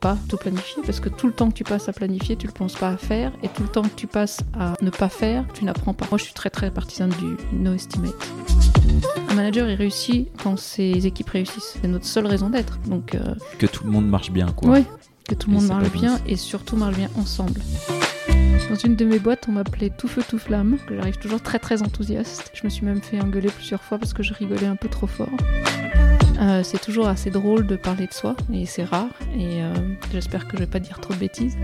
pas tout planifier parce que tout le temps que tu passes à planifier, tu le penses pas à faire et tout le temps que tu passes à ne pas faire, tu n'apprends pas. Moi, je suis très très partisane du no estimate. Un manager est réussi quand ses équipes réussissent. C'est notre seule raison d'être. Donc euh, Que tout le monde marche bien, quoi. oui, que tout le monde marche bien bien. et surtout marche bien ensemble. Dans une de mes boîtes, on m'appelait tout feu tout flamme, que j'arrive toujours très très enthousiaste. Je me suis même fait engueuler plusieurs fois parce que je rigolais un peu trop fort. Euh, c'est toujours assez drôle de parler de soi et c'est rare et euh, j'espère que je vais pas dire trop de bêtises.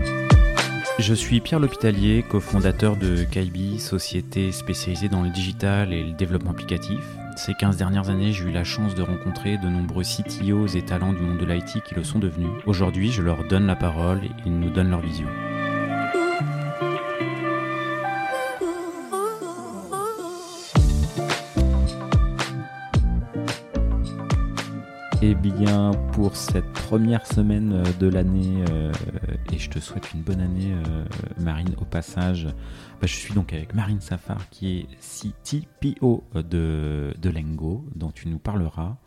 Je suis Pierre L'Hôpitalier, cofondateur de Kaibi, société spécialisée dans le digital et le développement applicatif. Ces 15 dernières années, j'ai eu la chance de rencontrer de nombreux CTOs et talents du monde de l'IT qui le sont devenus. Aujourd'hui, je leur donne la parole et ils nous donnent leur vision. Eh bien, pour cette première semaine euh, de l'année, euh, et je te souhaite une bonne année, euh, Marine, au passage, bah, je suis donc avec Marine Safar, qui est CTPO de, de Lengo, dont tu nous parleras.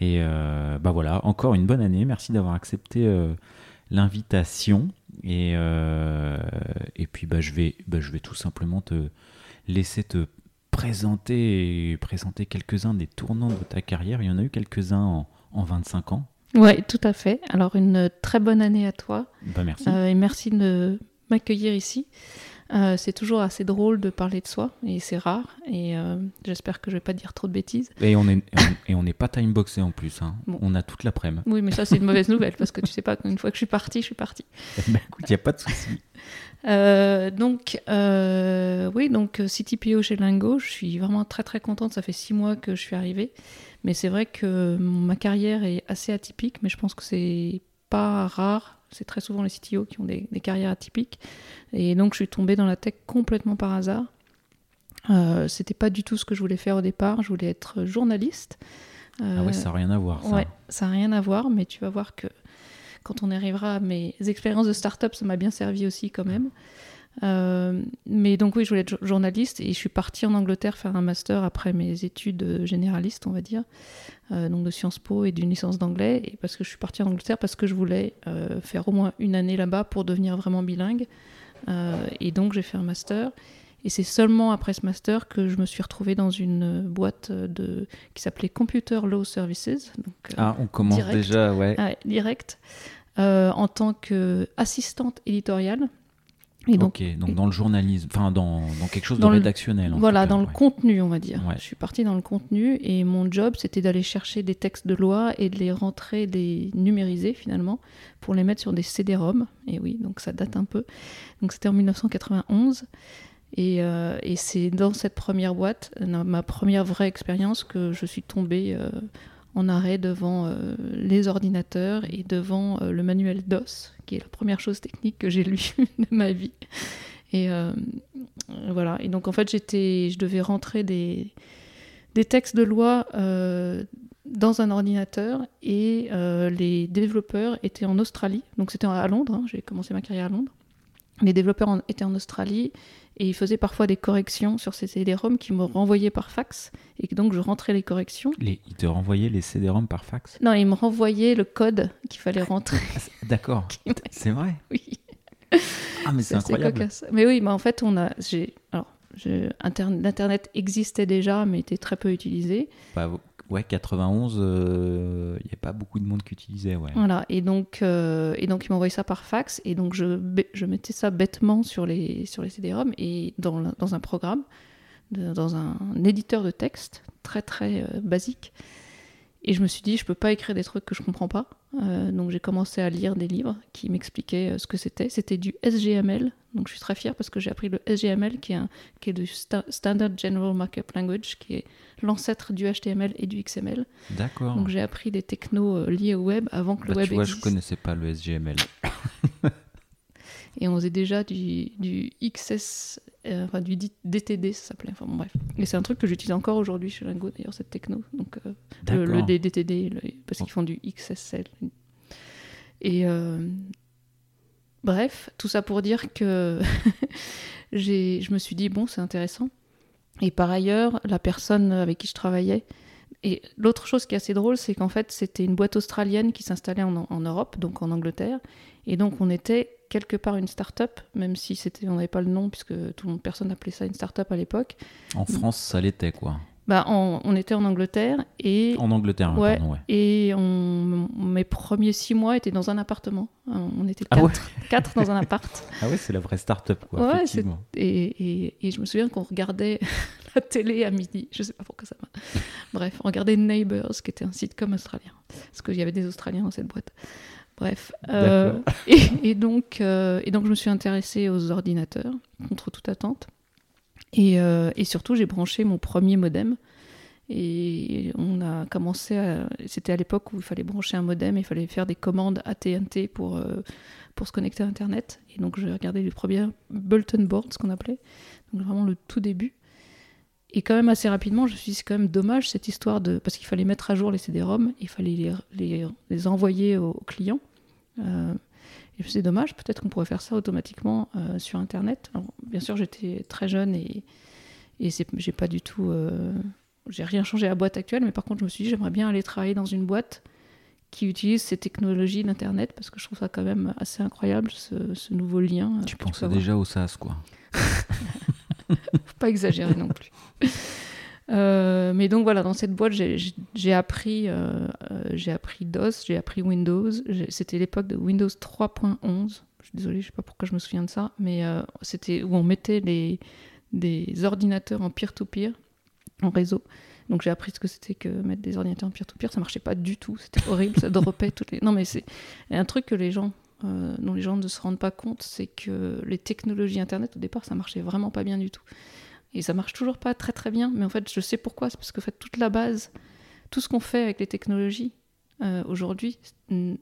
Et euh, bah voilà, encore une bonne année. Merci d'avoir accepté l'invitation. Et, et puis, bah, je, vais, bah, je vais tout simplement te laisser te présenter présenter quelques-uns des tournants de ta carrière. Il y en a eu quelques-uns en, en 25 ans. Ouais, tout à fait. Alors une très bonne année à toi Bah, merci. euh, et merci de m'accueillir ici. Euh, c'est toujours assez drôle de parler de soi et c'est rare et euh, j'espère que je vais pas dire trop de bêtises. Et on est et on n'est pas timeboxé en plus. hein. Bon. On a toute l'après-midi. Oui, mais ça c'est une mauvaise nouvelle parce que tu sais pas qu'une fois que je suis partie, je suis partie. Bah, écoute, il n'y a pas de souci. Euh, donc, euh, oui, donc euh, CTPO chez Lingo, je suis vraiment très très contente. Ça fait six mois que je suis arrivée, mais c'est vrai que ma carrière est assez atypique, mais je pense que c'est pas rare. C'est très souvent les CTO qui ont des, des carrières atypiques, et donc je suis tombée dans la tech complètement par hasard. Euh, C'était pas du tout ce que je voulais faire au départ. Je voulais être journaliste. Ah Euh, ouais, ça n'a rien à voir. Ça. Ouais, ça n'a rien à voir, mais tu vas voir que quand on arrivera à mes expériences de start-up, ça m'a bien servi aussi quand même. Euh, mais donc oui, je voulais être jo- journaliste et je suis partie en Angleterre faire un master après mes études euh, généralistes, on va dire, euh, donc de Sciences Po et d'une licence d'anglais. Et parce que je suis partie en Angleterre parce que je voulais euh, faire au moins une année là-bas pour devenir vraiment bilingue. Et donc j'ai fait un master. Et c'est seulement après ce master que je me suis retrouvée dans une boîte de, qui s'appelait Computer Law Services. Donc, Ah, on commence Direct. déjà, ouais. direct, en tant qu'assistante éditoriale. Et donc, dans le journalisme, enfin dans, dans quelque chose Dans de le- rédactionnel. en voilà, cas, dans le contenu, on va dire. Ouais. Je suis partie dans le contenu et mon job, c'était d'aller chercher des textes de loi et de les rentrer, de les numériser finalement, pour les mettre sur des CD-ROM. Et oui, donc ça date un peu. Donc c'était en 1991. Et, euh, et c'est dans cette première boîte, euh, ma première vraie expérience, que je suis tombée euh, en arrêt devant euh, les ordinateurs et devant euh, le manuel DOS, qui est la première chose technique que j'ai lue de ma vie. Et euh, voilà. Et donc en fait, j'étais, je devais rentrer des, des textes de loi dans un ordinateur et les développeurs étaient en Australie. Donc c'était à Londres. hein, j'ai commencé ma carrière à Londres. Les développeurs en- étaient en Australie et ils faisaient parfois des corrections sur ces CD-ROM qui me renvoyaient par fax et donc je rentrais les corrections. Les, ils te renvoyaient les CD-ROM par fax? Non, ils me renvoyaient le code qu'il fallait rentrer. Ah, D'accord, c'est vrai? oui. Ah, mais c'est incroyable. cocasse. Mais oui, mais en fait, on a. J'ai, alors, je- Interne- L'internet existait déjà, mais était très peu utilisé. Bah, ouais, 91, euh, il n'y a pas beaucoup de monde qui utilisait, ouais. Voilà. Et donc, euh, et donc, ils m'envoyaient ça par fax, et donc je, je mettais ça bêtement sur les sur les CD-ROM et dans, dans un programme, dans un, éditeur de texte très très euh, basique. Et je me suis dit, je peux pas écrire des trucs que je comprends pas. Euh, donc j'ai commencé à lire des livres qui m'expliquaient euh, ce que c'était. C'était du SGML. Donc je suis très fière parce que j'ai appris le SGML, qui est, un, qui est du Sta- Standard General Markup Language, qui est l'ancêtre du HTML et du XML. D'accord. Donc j'ai appris des technos euh, liés au web avant que Bah, le web tu vois, existe. je connaissais pas le SGML. Et on faisait déjà du, du XS, euh, enfin du DTD, ça s'appelait. Enfin bon, bref. Et c'est un truc que j'utilise encore aujourd'hui chez Lingo, d'ailleurs, cette techno. Donc euh, le, le DTD, le- parce qu'ils font du XSL. Et euh, bref, tout ça pour dire que je me suis dit, bon, c'est intéressant. Et par ailleurs, la personne avec qui je travaillais et l'autre chose qui est assez drôle, c'est qu'en fait, c'était une boîte australienne qui s'installait en, en, Europe, donc en Angleterre. Et donc, on était quelque part une start-up, même si c'était, on n'avait pas le nom, puisque tout le monde, personne n'appelait ça une start-up à l'époque. En France, ça l'était, quoi. Bah, on, était en Angleterre et. En Angleterre, ouais, pardon, ouais. Et on, mes premiers six mois étaient dans un appartement. On était Ah quatre, quatre dans un appart. Ah ouais, c'est la vraie start-up, quoi. Ouais, effectivement. c'est- et, et, et je me souviens qu'on regardait la télé à midi. Je sais pas pourquoi ça m'a. Bref, on regardait Neighbours, qui était un sitcom australien. Parce qu'il y avait des Australiens dans cette boîte. Bref. euh, et, et donc, euh, et donc, je me suis intéressée aux ordinateurs, contre toute attente. Et, euh, et surtout, j'ai branché mon premier modem. Et on a commencé à. C'était à l'époque où il fallait brancher un modem, il fallait faire des commandes AT&T pour, pour se connecter à Internet. Et donc, j'ai regardé les premiers bulletin boards, ce qu'on appelait. Donc, vraiment le tout début. Et quand même, assez rapidement, je me suis dit, c'est quand même dommage cette histoire de. Parce qu'il fallait mettre à jour les CD-ROM, il fallait les, les, les envoyer aux, aux clients. Euh, et je me suis dit, c'est dommage, peut-être qu'on pourrait faire ça automatiquement euh, sur Internet. Alors, bien sûr, j'étais très jeune et, et j'ai pas du tout. euh, j'ai rien changé à la boîte actuelle, mais par contre, je me suis dit, j'aimerais bien aller travailler dans une boîte qui utilise ces technologies d'Internet parce que je trouve ça quand même assez incroyable, ce, ce nouveau lien. euh, Tu avoir. déjà au SaaS, quoi. Faut pas exagérer non plus. Euh, mais donc voilà, dans cette boîte, j'ai- appris, euh, euh, j'ai appris DOS, j'ai appris Windows. C'était l'époque de Windows 3.11. Je suis désolée, je sais pas pourquoi je me souviens de ça, mais c'était où on mettait les, des ordinateurs en peer-to-peer, en réseau. Donc j'ai appris ce que c'était que mettre des ordinateurs en peer-to-peer. Ça marchait pas du tout, c'était horrible, ça dropait toutes les. Non mais c'est un truc que les gens, euh, dont les gens ne se rendent pas compte, c'est que les technologies Internet au départ, ça marchait vraiment pas bien du tout. Et ça marche toujours pas très très bien, mais en fait, je sais pourquoi. C'est parce que en fait, toute la base, tout ce qu'on fait avec les technologies euh, aujourd'hui,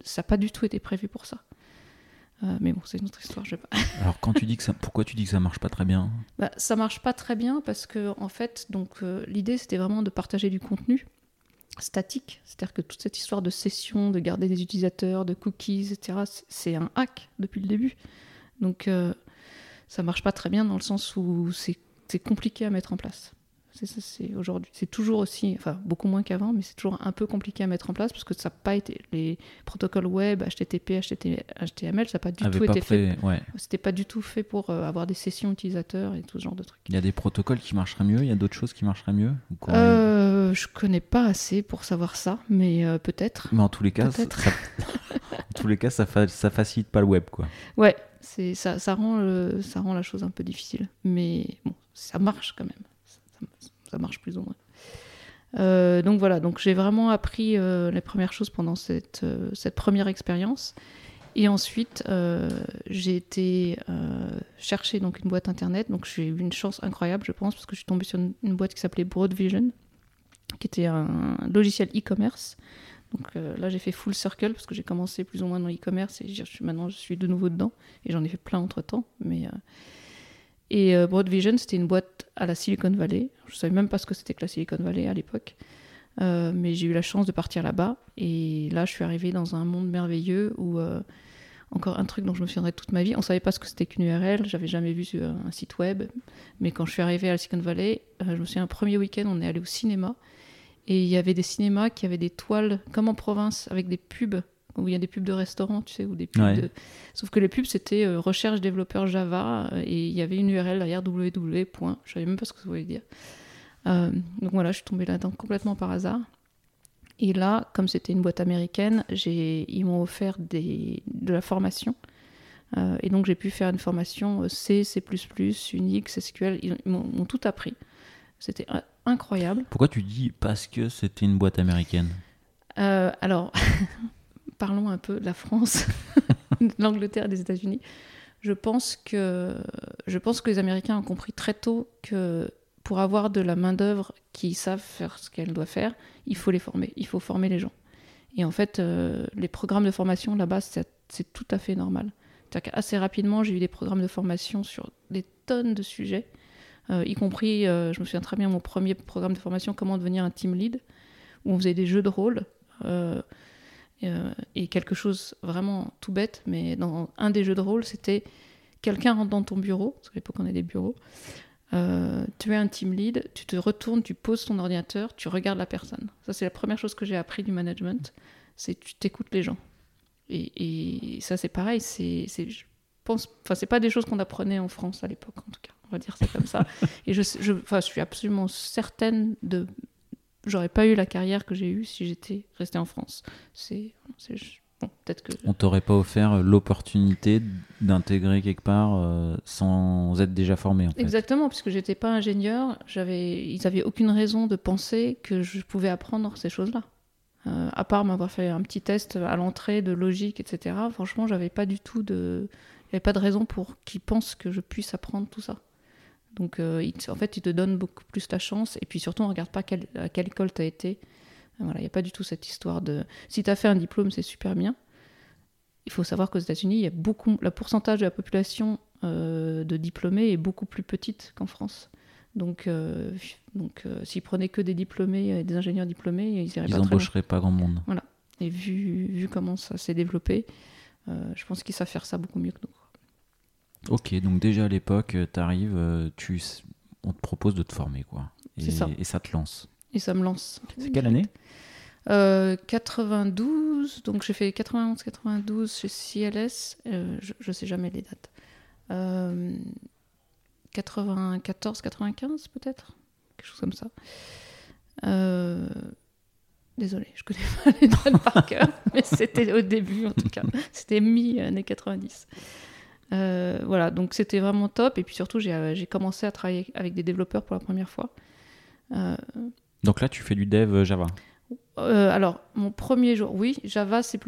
ça n'a pas du tout été prévu pour ça. Euh, mais bon, c'est une autre histoire. Je vais pas. Alors, quand tu dis que ça, pourquoi tu dis que ça marche pas très bien? Bah, ça marche pas très bien parce que en fait, donc l'idée c'était vraiment de partager du contenu statique, c'est-à-dire que toute cette histoire de session, de garder des utilisateurs, de cookies, etc. C'est un hack depuis le début. Donc euh, ça marche pas très bien dans le sens où c'est compliqué à mettre en place. C'est ça, c'est aujourd'hui. C'est toujours aussi, enfin beaucoup moins qu'avant, mais c'est toujours un peu compliqué à mettre en place parce que ça n'a pas été les protocoles web, HTTP, HTML, ça n'a pas du tout pas été fait. fait. Ouais. C'était pas du tout fait pour euh, avoir des sessions utilisateurs et tout ce genre de trucs. Il y a des protocoles qui marcheraient mieux? Il y a d'autres choses qui marcheraient mieux. ou Euh, je connais pas assez pour savoir ça, mais euh, peut-être. Mais en tous les cas, ça, en tous les cas, ça, fa- ça facilite pas le web, quoi. Ouais, c'est ça, ça rend le- ça rend la chose un peu difficile, mais bon, ça marche quand même. Ça, marche plus ou moins. Euh, donc voilà, donc j'ai vraiment appris euh, les premières choses pendant cette, euh, cette première expérience. Et ensuite, j'ai été chercher donc une boîte internet. Donc j'ai eu une chance incroyable, je pense, parce que je suis tombée sur une, boîte qui s'appelait Broadvision, qui était un logiciel e-commerce. Donc là, j'ai fait full circle parce que j'ai commencé plus ou moins dans l'e-commerce et maintenant je suis de nouveau dedans. Et j'en ai fait plein entre temps. Mais, Et euh, Broadvision, c'était une boîte à la Silicon Valley. Je savais même pas ce que c'était que la Silicon Valley à l'époque. Euh, mais j'ai eu la chance de partir là-bas. Et là, je suis arrivée dans un monde merveilleux où, euh, encore un truc dont je me souviendrai toute ma vie, on savait pas ce que c'était qu'une URL, j'avais jamais vu un site web. Mais quand je suis arrivée à la Silicon Valley, je me souviens, un premier week-end, on est allé au cinéma. Et il y avait des cinémas qui avaient des toiles, comme en province, avec des pubs, où il y a des pubs de restaurants, tu sais, ou des pubs Ouais. de... Sauf que les pubs, c'était euh, recherche développeur Java, euh, et il y avait une URL derrière www. Je savais même pas ce que ça voulait dire. Euh, donc voilà, je suis tombée là-dedans complètement par hasard. Et là, comme c'était une boîte américaine, ils m'ont offert des, de la formation. Euh, et donc j'ai pu faire une formation C, C++, Unix, SQL. Ils, m'ont, tout appris. C'était incroyable. Pourquoi tu dis parce que c'était une boîte américaine? Euh, alors, parlons un peu de la France, de l'Angleterre et des États-Unis. Je pense que je pense que les Américains ont compris très tôt que pour avoir de la main d'œuvre qui savent faire ce qu'elle doit faire, il faut les former, il faut former les gens. Et en fait, euh, les programmes de formation là-bas, c'est c'est tout à fait normal. C'est-à-dire qu'assez rapidement, j'ai eu des programmes de formation sur des tonnes de sujets, euh, y compris, euh, je me souviens très bien, mon premier programme de formation, comment devenir un team lead, où on faisait des jeux de rôle. Euh, et quelque chose vraiment tout bête, mais dans un des jeux de rôle, c'était quelqu'un rentre dans ton bureau, parce qu'à l'époque on a des bureaux, Euh, tu es un team lead, tu te retournes, tu poses ton ordinateur, tu regardes la personne. Ça, c'est la première chose que j'ai appris du management, c'est tu t'écoutes les gens. Et, et ça, c'est pareil, c'est, c'est, je pense, enfin, c'est pas des choses qu'on apprenait en France à l'époque, en tout cas. On va dire ça comme ça. Et je, je suis absolument certaine de. J'aurais pas eu la carrière que j'ai eue si j'étais restée en France. C'est, bon, peut-être que. On t'aurait pas offert l'opportunité d'intégrer quelque part euh, sans être déjà formé. En fait. Exactement, puisque j'étais pas ingénieur, j'avais, ils avaient aucune raison de penser que je pouvais apprendre ces choses-là. Euh, à part m'avoir fait un petit test à l'entrée de logique, etc. Franchement, j'avais pas du tout de, il n'y avait pas de raison pour qu'ils pensent que je puisse apprendre tout ça. Donc, euh, il- en fait, ils te donnent beaucoup plus ta chance. Et puis surtout, on regarde pas quel- à quelle école tu as été. Voilà, il n'y a pas du tout cette histoire de. Si tu as fait un diplôme, c'est super bien. Il faut savoir qu'aux États-Unis, il y a beaucoup. Le pourcentage de la population euh, de diplômés est beaucoup plus petite qu'en France. Donc, euh, donc s'ils prenaient que des diplômés, et des ingénieurs diplômés, ils iraient Ils pas très loin. embaucheraient pas grand monde. Et vu, vu comment ça s'est développé, je pense qu'ils savent faire ça beaucoup mieux que nous. Ok, donc déjà à l'époque, tu arrives, tu, on te propose de te former, quoi. Et, ça. et ça te lance. Et ça me lance. C'est quelle année? Euh, 92, donc j'ai fait 91-92 chez CLS, euh, je, je sais jamais les dates. Euh, 94-95 peut-être? Quelque chose comme ça. Euh, Désolée, je connais pas les dates par cœur, mais c'était au début en tout cas. C'était mi-année 90. Euh, voilà, donc c'était vraiment top. Et puis surtout, j'ai euh, j'ai commencé à travailler avec des développeurs pour la première fois. Euh, Donc là, tu fais du dev Java. euh, alors, mon premier jour, oui, Java, C++.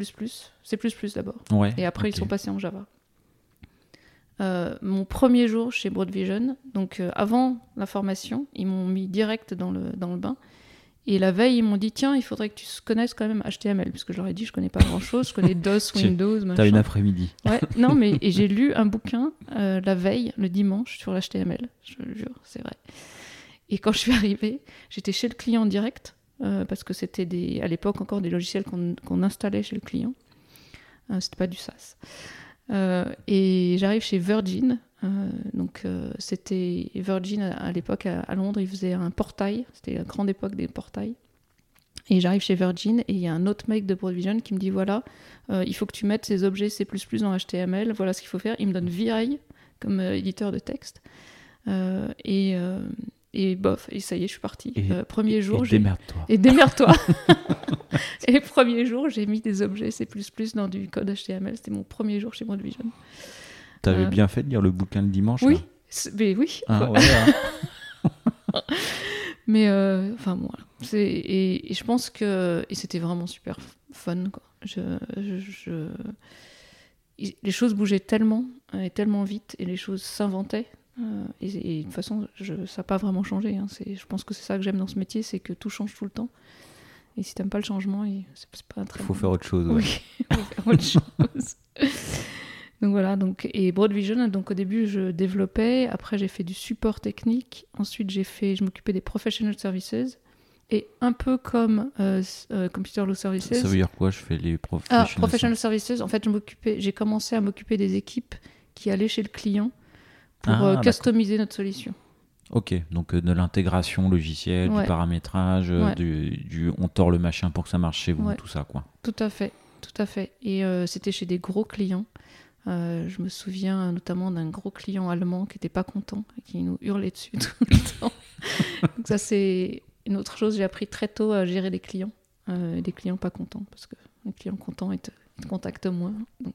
C++ d'abord. Ouais. Et après, ils sont passés en Java. Mon premier jour chez Broadvision, donc euh, avant la formation, ils m'ont mis direct dans le, dans le bain. Et la veille, ils m'ont dit tiens, il faudrait que tu connaisses quand même HTML. Parce que je leur ai dit je connais pas grand chose, je connais DOS, Windows, T'as machin. une après-midi. Ouais, non, mais et j'ai lu un bouquin euh, la veille, le dimanche, sur l'HTML. Je le jure, c'est vrai. Et quand je suis arrivée, j'étais chez le client direct, euh, parce que c'était des, à l'époque encore des logiciels qu'on qu'on installait chez le client. Euh, c'était pas du SaaS. Euh, et j'arrive chez Virgin. Euh, donc euh, c'était Virgin à, l'époque à, à Londres, ils faisaient un portail. C'était la grande époque des portails. Et j'arrive chez Virgin et il y a un autre mec de Broadvision qui me dit voilà, euh, il faut que tu mettes ces objets C++ dans HTML, voilà ce qu'il faut faire. Il me donne Vireil comme éditeur de texte. Et, et bof, et ça y est, je suis partie. Et- premier jour, Et démerde-toi. et démerde-toi. et premier jour, j'ai mis des objets C++ dans du code HTML. C'était mon premier jour chez Broadvision. T'avais euh, bien fait de lire le bouquin le dimanche Oui, mais oui. Ah, ouais. Mais euh, enfin bon, voilà. C'est- Et, et je pense que et c'était vraiment super fun. Quoi. Je, je- je- il- Les choses bougeaient tellement euh, et tellement vite et les choses s'inventaient. euh, et, et de toute façon, je, ça n'a pas vraiment changé. hein. Je pense que c'est ça que j'aime dans ce métier, c'est que tout change tout le temps. Et si t'aimes pas le changement, il- c'est pas un très Faut bon- faire autre chose. ouais. oui, faut faire autre chose. donc voilà, donc, et Broadvision, donc au début je développais, après j'ai fait du support technique, ensuite j'ai fait, je m'occupais des professional services, et un peu comme euh, euh, Computer Law Services. Ça veut dire quoi Je fais les ah, professionnels. professional services, en fait je m'occupais, j'ai commencé à m'occuper des équipes qui allaient chez le client pour Ah, euh, customiser notre solution. Ok, donc de l'intégration logicielle, Ouais. du paramétrage, Ouais. du, du- on tord le machin pour que ça marche chez vous, Ouais. tout ça quoi. Tout à fait, tout à fait. Et c'était chez des gros clients. Euh, je me souviens notamment d'un gros client allemand qui n'était pas content et qui nous hurlait dessus tout le temps. Donc ça c'est une autre chose. J'ai appris très tôt à gérer des clients, euh, des clients pas contents parce que les clients contents ils te, contactent moins. Donc,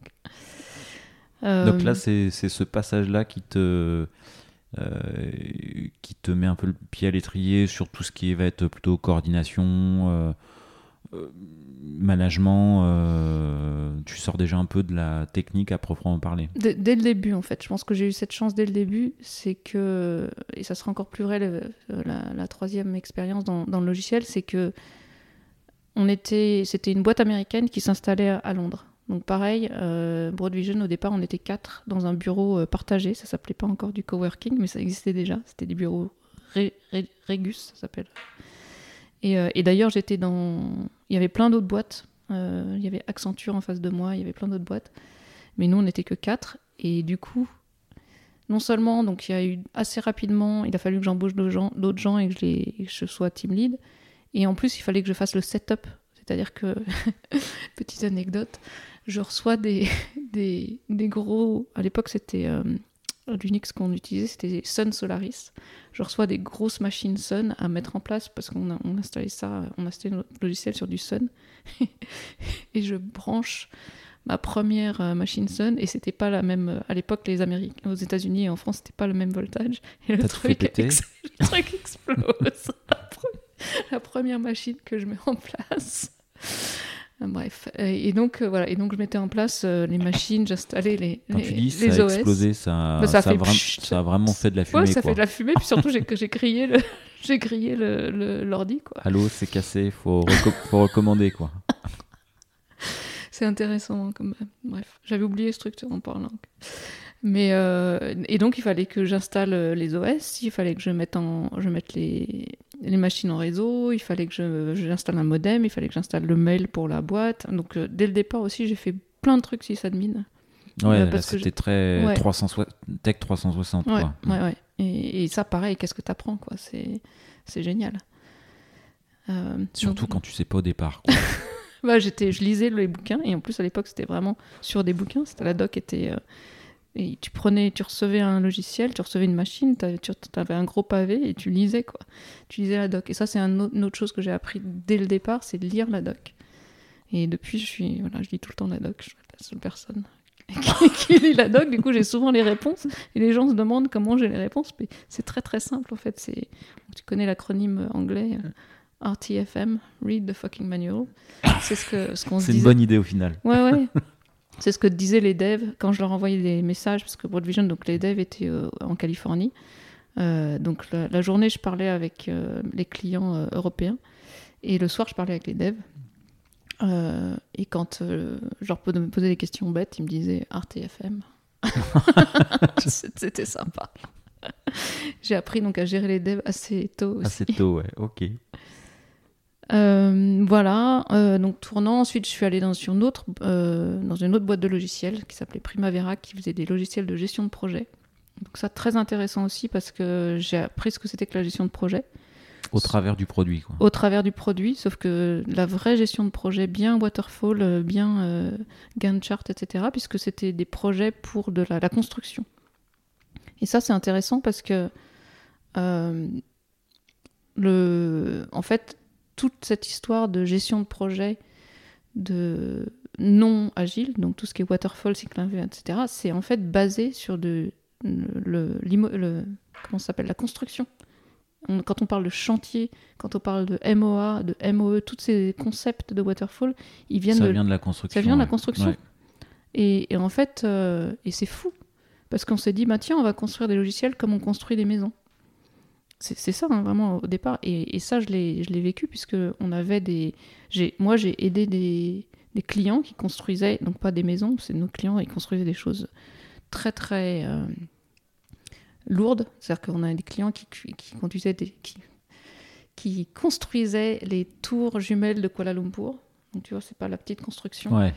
Euh, Donc là, c'est ce passage-là qui te, euh, qui te met un peu le pied à l'étrier sur tout ce qui va être plutôt coordination, euh, management. euh, tu sors déjà un peu de la technique à proprement parler. Dès, le début, en fait, je pense que j'ai eu cette chance dès le début, c'est que, et ça sera encore plus vrai le- la, troisième expérience dans, le logiciel, c'est que on était, c'était une boîte américaine qui s'installait à, Londres. Donc pareil, euh, Broadvision au départ, on était quatre dans un bureau euh, partagé, ça s'appelait pas encore du coworking, mais ça existait déjà, c'était des bureaux Ré- Ré- Regus, ça s'appelle. Et, euh, et d'ailleurs, j'étais dans, il y avait plein d'autres boîtes, Euh, il y avait Accenture en face de moi, il y avait plein d'autres boîtes. Mais nous, on n'était que quatre. Et du coup, non seulement, donc il y a eu assez rapidement, il a fallu que j'embauche d'autres gens, et que je, sois team lead. Et en plus, il fallait que je fasse le setup. C'est-à-dire que, petite anecdote, je reçois des, des, des gros. À l'époque, c'était euh, l'Unix qu'on utilisait, c'était Sun Solaris. Je reçois des grosses machines Sun à mettre en place parce qu'on a, on installait ça, on a installé notre logiciel sur du Sun. et je branche ma première euh, machine Sun et c'était pas la même. euh, À l'époque, les Américains, aux États-Unis et en France, c'était pas le même voltage. Et le truc, ex- le truc explose. la première machine que je mets en place. Euh, Bref, et, donc euh, voilà, et donc je mettais en place euh, les machines, j'installais les, Quand les, tu dis les ça a OS. explosé, ça, Bah, ça ça, a vra- ça a vraiment fait de la fumée. Ouais, ça quoi. fait de la fumée, puis surtout j'ai grillé le, j'ai grillé l'ordi quoi. Allô, c'est cassé, faut, reco- faut recommander quoi. C'est intéressant hein, comme bref, j'avais oublié structure en parlant. Mais euh, et donc il fallait que j'installe euh, les OS, il fallait que je mette en je mette les les machines en réseau, il fallait que je j'installe un modem, il fallait que j'installe le mail pour la boîte. Donc euh, dès le départ aussi, j'ai fait plein de trucs sysadmin. Ouais, là, parce que c'était très Ouais. 360 Tech 360 Ouais, quoi. ouais, ouais. Et, et ça, pareil, qu'est-ce que t'apprends, quoi? C'est, c'est génial. Euh, Surtout donc, quand tu sais pas au départ. quoi. bah, j'étais, je lisais les bouquins, et en plus, à l'époque, c'était vraiment sur des bouquins. C'était la doc était. euh, et tu prenais, tu recevais un logiciel, tu recevais une machine, tu avais un gros pavé et tu lisais, quoi. Tu lisais la doc. Et ça, c'est un autre- une autre chose que j'ai appris dès le départ, c'est de lire la doc. Et depuis, je suis, voilà, je lis tout le temps la doc. Je suis la seule personne qui, lit la doc. Du coup, j'ai souvent les réponses. Et les gens se demandent comment j'ai les réponses. Mais c'est très très simple en fait. C'est, tu connais l'acronyme anglais euh, RTFM, Read the fucking manual. C'est ce que ce qu'on C'est une disait. bonne idée au final. Ouais, ouais. C'est ce que disaient les devs quand je leur envoyais des messages, parce que Broad Vision, donc les devs étaient euh, en Californie. Euh, donc la, la journée, je parlais avec euh, les clients européens, et le soir, je parlais avec les devs. Et quand je leur posais des questions bêtes, ils me disaient RTFM. C'était sympa. J'ai appris donc à gérer les devs assez tôt aussi. Assez tôt, ouais, ok. Euh, voilà, euh, donc tournant. Ensuite, je suis allée dans une autre, euh, dans une autre boîte de logiciels qui s'appelait Primavera, qui faisait des logiciels de gestion de projet. Donc ça, très intéressant aussi parce que j'ai appris ce que c'était que la gestion de projet Au travers du produit quoi. au travers du produit, sauf que la vraie gestion de projet, bien waterfall, bien Gantt chart, etc., puisque c'était des projets pour de la, la construction. Et ça, c'est intéressant parce que, le, en fait, toute cette histoire de gestion de projet de non agile, donc tout ce qui est waterfall, cycle etc., c'est en fait basé sur de, le, comment s'appelle, la construction. On- quand on parle de chantier, quand on parle de MOA, de MOE, tous ces concepts de waterfall, ils viennent Ça de, vient de la construction. ça vient de la construction. Ouais. Et, et en fait, euh, et c'est fou, parce qu'on s'est dit, bah tiens, on va construire des logiciels comme on construit des maisons. C'est ça, hein, vraiment, au départ. Et, et ça, je l'ai vécu, puisque on avait des... Moi, j'ai aidé des, des clients qui construisaient, donc pas des maisons, c'est nos clients, ils construisaient des choses très, très euh, lourdes. C'est-à-dire qu'on a des clients qui, qui conduisaient des... Qui, qui construisaient les tours jumelles de Kuala Lumpur. Donc tu vois, c'est pas la petite construction Ouais,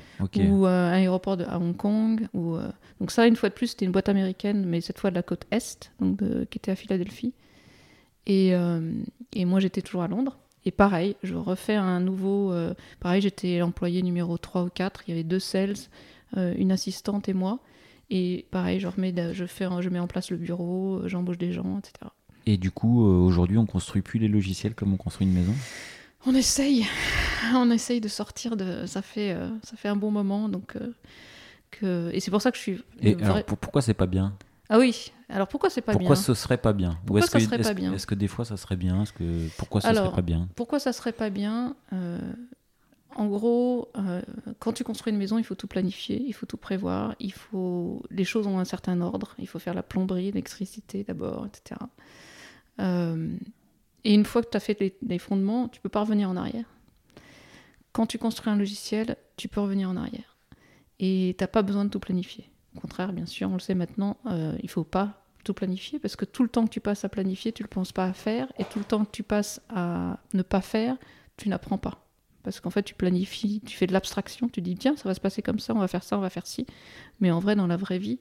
ou euh, un aéroport de, à Hong Kong. Ou, euh, donc ça, une fois de plus, c'était une boîte américaine, mais cette fois de la côte Est, donc de- qui était à Philadelphie. Et, euh, et moi, j'étais toujours à Londres. Et pareil, je refais un nouveau... euh, pareil, j'étais l'employé numéro 3 ou 4. Il y avait deux sales, euh, une assistante et moi. Et pareil, je, remets, je, fais, je mets en place le bureau, j'embauche des gens, etc. Et du coup, aujourd'hui, on construit plus les logiciels comme on construit une maison? On essaye, on essaye de sortir de. Ça fait, euh, ça fait un bon moment, donc que. Et c'est pour ça que je suis. Et alors, pour- pourquoi c'est pas bien? Ah oui. Alors pourquoi c'est pas Pourquoi bien ce serait pas bien Pourquoi est-ce ça que, serait est-ce- pas bien Est-ce que des fois ça serait bien Est-ce que pourquoi ça Alors, serait pas bien Pourquoi ça serait pas bien Euh, En gros, euh, quand tu construis une maison, il faut tout planifier, il faut tout prévoir, il faut. Les choses ont un certain ordre. Il faut faire la plomberie, l'électricité d'abord, etc. Euh, Et une fois que tu as fait les, les fondements, tu peux pas revenir en arrière. Quand tu construis un logiciel, tu peux revenir en arrière. Et t'as pas besoin de tout planifier. Au contraire, bien sûr, on le sait maintenant, euh, il faut pas tout planifier parce que tout le temps que tu passes à planifier, tu ne le penses pas à faire, et tout le temps que tu passes à ne pas faire, tu n'apprends pas. Parce qu'en fait, tu planifies, tu fais de l'abstraction, tu dis tiens, ça va se passer comme ça, on va faire ça, on va faire ci. Mais en vrai, dans la vraie vie,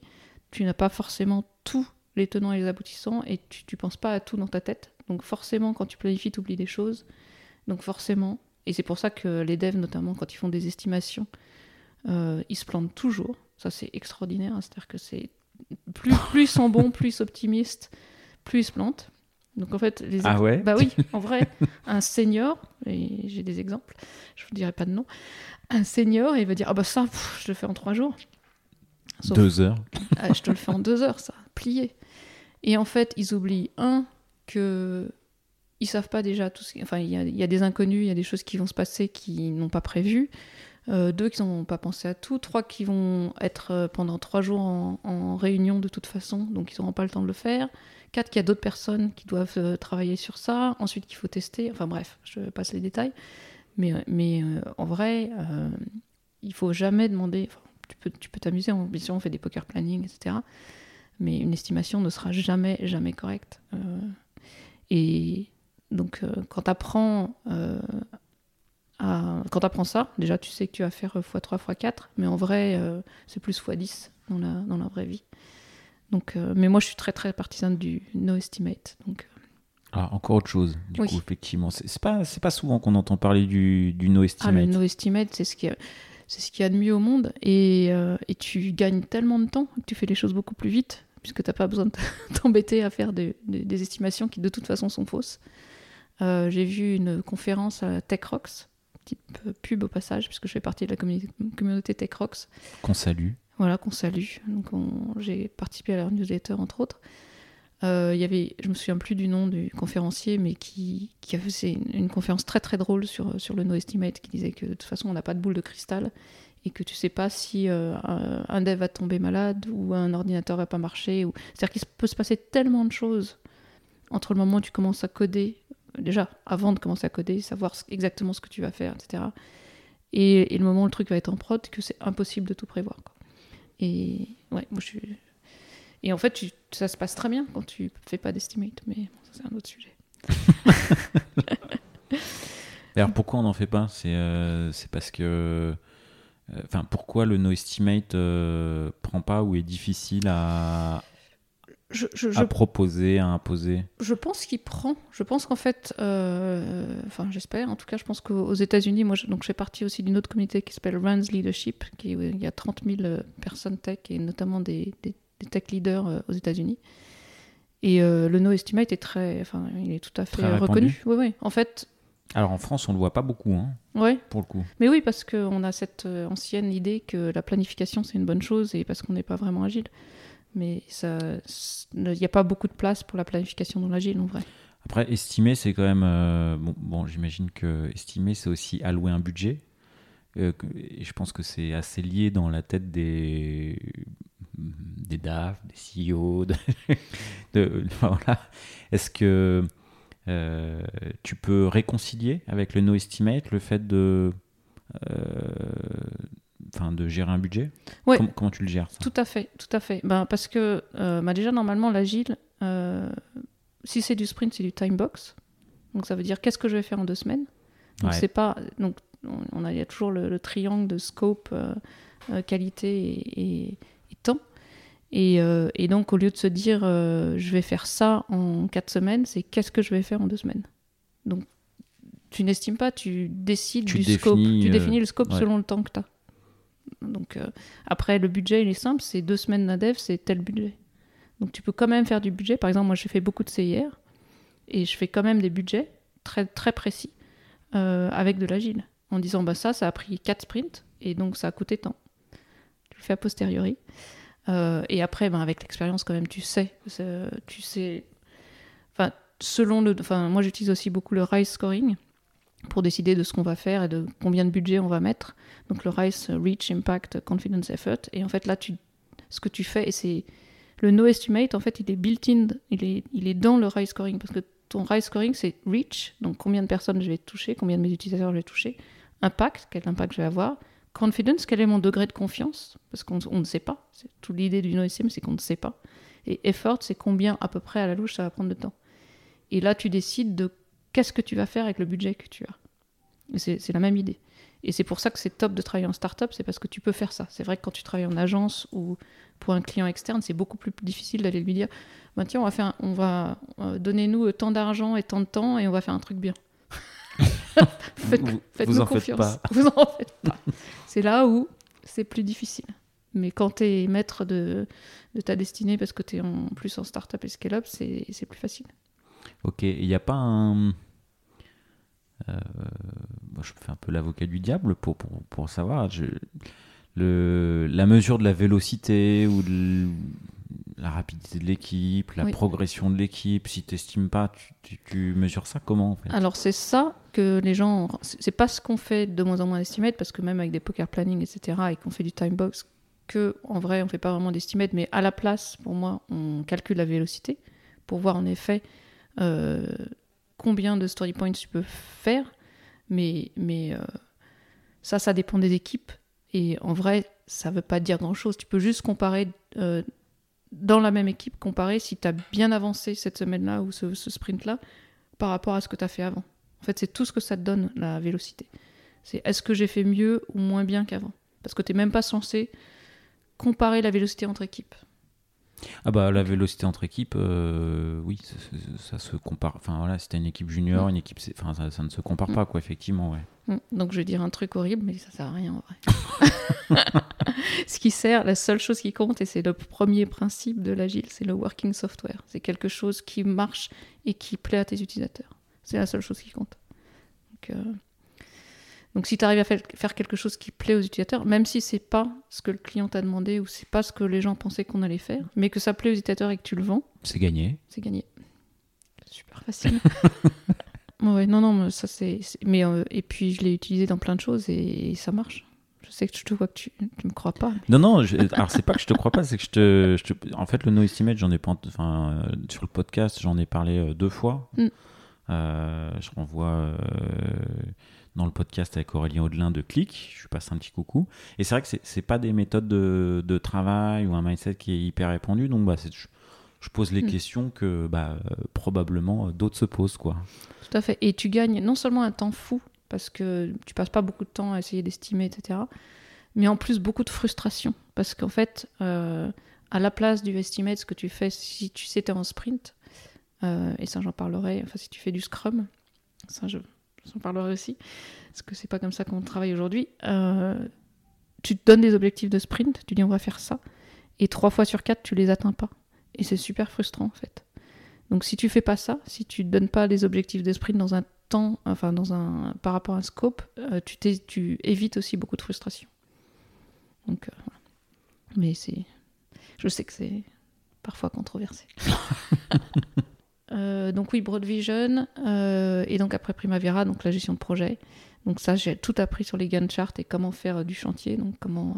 tu n'as pas forcément tout les tenants et les aboutissants et tu, tu penses pas à tout dans ta tête. Donc forcément, quand tu planifies, tu oublies des choses. Donc forcément, et c'est pour ça que les devs, notamment quand ils font des estimations, euh, ils se plantent toujours. Ça, c'est extraordinaire. hein. C'est-à-dire que c'est plus, plus ils sont bons, plus optimistes, plus ils se plantent. Donc en fait, les Ah ouais? Bah oui, en vrai, un senior, et j'ai des exemples, je vous dirai pas de nom, un senior, il va dire ah bah ça, pff, je le fais en trois jours. Sauf- Deux heures. ah, je te le fais en deux heures, ça, plié. Et en fait, ils oublient un que ils savent pas déjà tout ce qui... Enfin, il y y a des inconnus, il y a des choses qui vont se passer qu'ils n'ont pas prévues. Euh, deux qui n'ont pas pensé à tout. Trois qui vont être euh, pendant trois jours en, réunion de toute façon, donc ils n'auront pas le temps de le faire. Quatre qu'il y a d'autres personnes qui doivent euh, travailler sur ça. Ensuite qu'il faut tester. Enfin bref, je passe les détails. Mais, euh, euh, en vrai, euh, il faut jamais demander... tu peux tu peux t'amuser, en bien sûr, on fait des poker planning, etc mais une estimation ne sera jamais, jamais correcte. Euh, et donc, euh, quand tu apprends, quand apprends ça, déjà tu sais que tu vas faire x3, x4, mais en vrai, euh, c'est plus x10 dans la, dans la vraie vie. Donc, euh, mais moi, je suis très, très partisane du no estimate. Donc, Alors, encore autre chose, du Oui. coup, effectivement. C'est pas, pas souvent qu'on entend parler du, du no ah, le estimate. no estimate, c'est ce qui c'est ce qu'il y a de mieux au monde. Et, euh, et tu gagnes tellement de temps que tu fais les choses beaucoup plus vite, puisque tu n'as pas besoin de t'embêter à faire de- de- des estimations qui de toute façon sont fausses. Euh, J'ai vu une conférence à TechRox, petite p- pub au passage, puisque je fais partie de la communauté TechRox, Qu'on salue. voilà, qu'on salue. Donc on- j'ai participé à leur newsletter entre autres. Euh, Il y avait, je me souviens plus du nom du conférencier, mais qui, qui a fait une, une conférence très très drôle sur, sur le no estimate, qui disait que de toute façon on n'a pas de boule de cristal et que tu sais pas si euh, un, un dev va tomber malade ou un ordinateur va pas marcher. Ou... C'est-à-dire qu'il peut se passer tellement de choses entre le moment où tu commences à coder, déjà avant de commencer à coder, savoir exactement ce que tu vas faire, etc. Et, le moment où le truc va être en prod, que c'est impossible de tout prévoir. Et ouais, moi je. Et en fait, ça se passe très bien quand tu fais pas d'estimate, mais c'est un autre sujet. Alors pourquoi on n'en fait pas? C'est euh, c'est parce que. euh, Enfin, pourquoi le no estimate euh, prend pas ou est difficile à, Je, je, je, à proposer, à imposer je pense qu'il prend. Je pense qu'en fait, euh, enfin j'espère, en tout cas, je pense qu'aux États-Unis, moi je, donc, je fais partie aussi d'une autre communauté qui s'appelle Runs Leadership, qui, il y a 30 000 euh, personnes tech et notamment des, des, des tech leaders euh, aux États-Unis. Et euh, le no estimate est très, enfin, il est tout à fait Très reconnu. Oui, oui. En fait, Alors en France, on le voit pas beaucoup, hein, ouais. pour le coup. Mais oui, parce qu'on a cette ancienne idée que la planification c'est une bonne chose et parce qu'on n'est pas vraiment agile. Mais il n'y a pas beaucoup de place pour la planification dans l'agile en vrai. Après, estimer, c'est quand même. euh, bon, bon, j'imagine que estimer, c'est aussi allouer un budget. Euh, et je pense que c'est assez lié dans la tête des des DAF, des CEO. De, voilà. Est-ce que euh, tu peux réconcilier avec le no estimate le fait de enfin de gérer un budget Ouais. Com- Comment tu le gères ça? Tout à fait, tout à fait. Ben, parce que euh, bah, déjà normalement l'agile, euh, si c'est du sprint, c'est du time box. Donc ça veut dire qu'est-ce que je vais faire en deux semaines? Donc Ouais. c'est pas donc on a, il y a toujours le, le triangle de scope, euh, euh, qualité et, et- et temps. Et, et donc au lieu de se dire je vais faire ça en quatre semaines, c'est qu'est-ce que je vais faire en deux semaines? Donc tu n'estimes pas, tu décides Tu du scope, tu définis le scope ouais. selon le temps que tu as. Donc euh, après le budget il est simple, c'est deux semaines d'un dev, c'est tel budget. Donc tu peux quand même faire du budget. Par exemple moi j'ai fait beaucoup de CIR et je fais quand même des budgets très très précis euh, avec de l'agile en disant bah ça ça a pris 4 sprints et donc ça a coûté tant. Tu le fais a posteriori. Euh, et après ben, avec l'expérience quand même tu sais tu sais enfin selon le enfin moi j'utilise aussi beaucoup le rise scoring pour décider de ce qu'on va faire et de combien de budget on va mettre. Donc le RICE, Reach, Impact, Confidence, Effort. Et en fait là, tu, ce que tu fais, et c'est le no estimate, en fait, il est built-in, il est, il est dans le RICE scoring. Parce que ton RICE scoring, c'est Reach, donc combien de personnes je vais toucher, combien de mes utilisateurs je vais toucher. Impact, quel impact je vais avoir. Confidence, quel est mon degré de confiance Parce qu'on on ne sait pas. C'est toute l'idée du no estimate, c'est qu'on ne sait pas. Et Effort, c'est combien à peu près à la louche ça va prendre de temps. Et là, tu décides de qu'est-ce que tu vas faire avec le budget que tu as. C'est la même idée. Et c'est pour ça que c'est top de travailler en start-up, c'est parce que tu peux faire ça. C'est vrai que quand tu travailles en agence ou pour un client externe, c'est beaucoup plus difficile d'aller lui dire bah, tiens, on va, faire on va euh, donner-nous tant d'argent et tant de temps et on va faire un truc bien. Faites, vous, en confiance. Faites pas. Vous en faites pas. c'est là où c'est plus difficile. Mais quand tu es maître de, de, ta destinée, parce que tu es en plus en start-up et scale-up, c'est plus facile. Ok, il n'y a pas un. Euh, moi, je fais un peu l'avocat du diable pour, pour, pour savoir. Je, le, la mesure de la vélocité ou de la rapidité de l'équipe, la Oui. progression de l'équipe, si tu n'estimes pas, tu, tu- tu mesures ça comment en fait? Alors c'est ça que les gens, c'est pas ce qu'on fait de moins en moins d'estimate parce que même avec des poker planning etc et qu'on fait du time box, que en vrai on fait pas vraiment d'estimate, mais à la place pour moi on calcule la vélocité pour voir en effet euh, combien de story points tu peux faire, mais mais euh, ça ça dépend des équipes et en vrai ça veut pas dire grand chose. Tu peux juste comparer euh, dans la même équipe, comparer si tu as bien avancé cette semaine-là ou ce, ce sprint-là par rapport à ce que tu as fait avant. En fait, c'est tout ce que ça te donne, la vélocité. C'est est-ce que j'ai fait mieux ou moins bien qu'avant? Parce que tu n'es même pas censé comparer la vélocité entre équipes. Ah bah la vélocité entre équipes, euh, oui, ça, ça- ça se compare. Enfin voilà, si t'as une équipe junior, Mm. une équipe, enfin ça, ça ne se compare Mm. pas quoi, effectivement, ouais. Hmm. Donc je vais dire un truc horrible, mais ça sert à rien en vrai. Ce qui sert, la seule chose qui compte, et c'est le premier principe de l'agile, c'est le working software. C'est quelque chose qui marche et qui plaît à tes utilisateurs. C'est la seule chose qui compte. Donc, euh, donc si tu arrives à faire, quelque chose qui plaît aux utilisateurs, même si c'est pas ce que le client t'a demandé ou c'est pas ce que les gens pensaient qu'on allait faire, mais que ça plaît aux utilisateurs et que tu le vends, C'est gagné. c'est gagné. Super facile. ouais, non, non, mais ça c'est. Mais euh, et puis je l'ai utilisé dans plein de choses et, et ça marche. Je sais que je te vois que tu, tu me crois pas. Non, non, je- alors c'est pas que je te crois pas, c'est que je te, je te- En fait, le no estimate, j'en ai pas. Enfin, euh, sur le podcast, j'en ai parlé euh, deux fois. Mm. Euh, je renvoie euh, dans le podcast avec Aurélien Audelin de Click. Je lui passe un petit coucou. Et c'est vrai que c'est- pas des méthodes de, de travail ou un mindset qui est hyper répandu. Donc, bah, je, je pose les Mm. questions que bah, euh, probablement euh, d'autres se posent, quoi. Tout à fait. Et tu gagnes non seulement un temps fou parce que tu passes pas beaucoup de temps à essayer d'estimer, etc. Mais en plus beaucoup de frustration parce qu'en fait, euh, à la place du estimate, ce que tu fais si tu sais t'es en sprint, euh, et ça j'en parlerai. Enfin, si tu fais du scrum, ça je j'en parlerai aussi parce que c'est pas comme ça qu'on travaille aujourd'hui. Euh, tu te donnes des objectifs de sprint, tu dis on va faire ça, et trois fois sur quatre tu les atteins pas, et c'est super frustrant en fait. Donc si tu fais pas ça, si tu donnes pas les objectifs de sprint dans un temps, enfin dans un par rapport à un scope, euh, tu, t'es- tu évites aussi beaucoup de frustration. Euh, mais c'est, je sais que c'est parfois controversé. Euh, donc oui, Broad Vision, euh, et donc après Primavera, donc la gestion de projet. Donc ça, j'ai tout appris sur les Gantt charts et comment faire euh, du chantier, donc comment,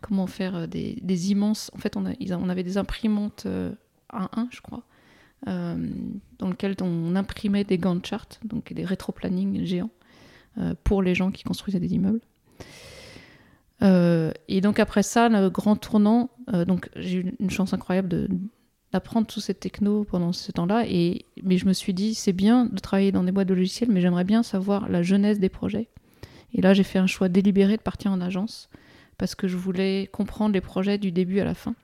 comment faire des, immenses... En fait, on, avait des imprimantes euh, 1-1, je crois, dans lequel on imprimait des Gantt charts, donc des rétro-planning géants, pour les gens qui construisaient des immeubles. Et donc après ça, le grand tournant, donc j'ai eu une chance incroyable de d'apprendre toute cette techno pendant ce temps-là, et mais je me suis dit c'est bien de travailler dans des boîtes de logiciels, mais j'aimerais bien savoir la genèse des projets. Et là, j'ai fait un choix délibéré de partir en agence parce que je voulais comprendre les projets du début à la fin.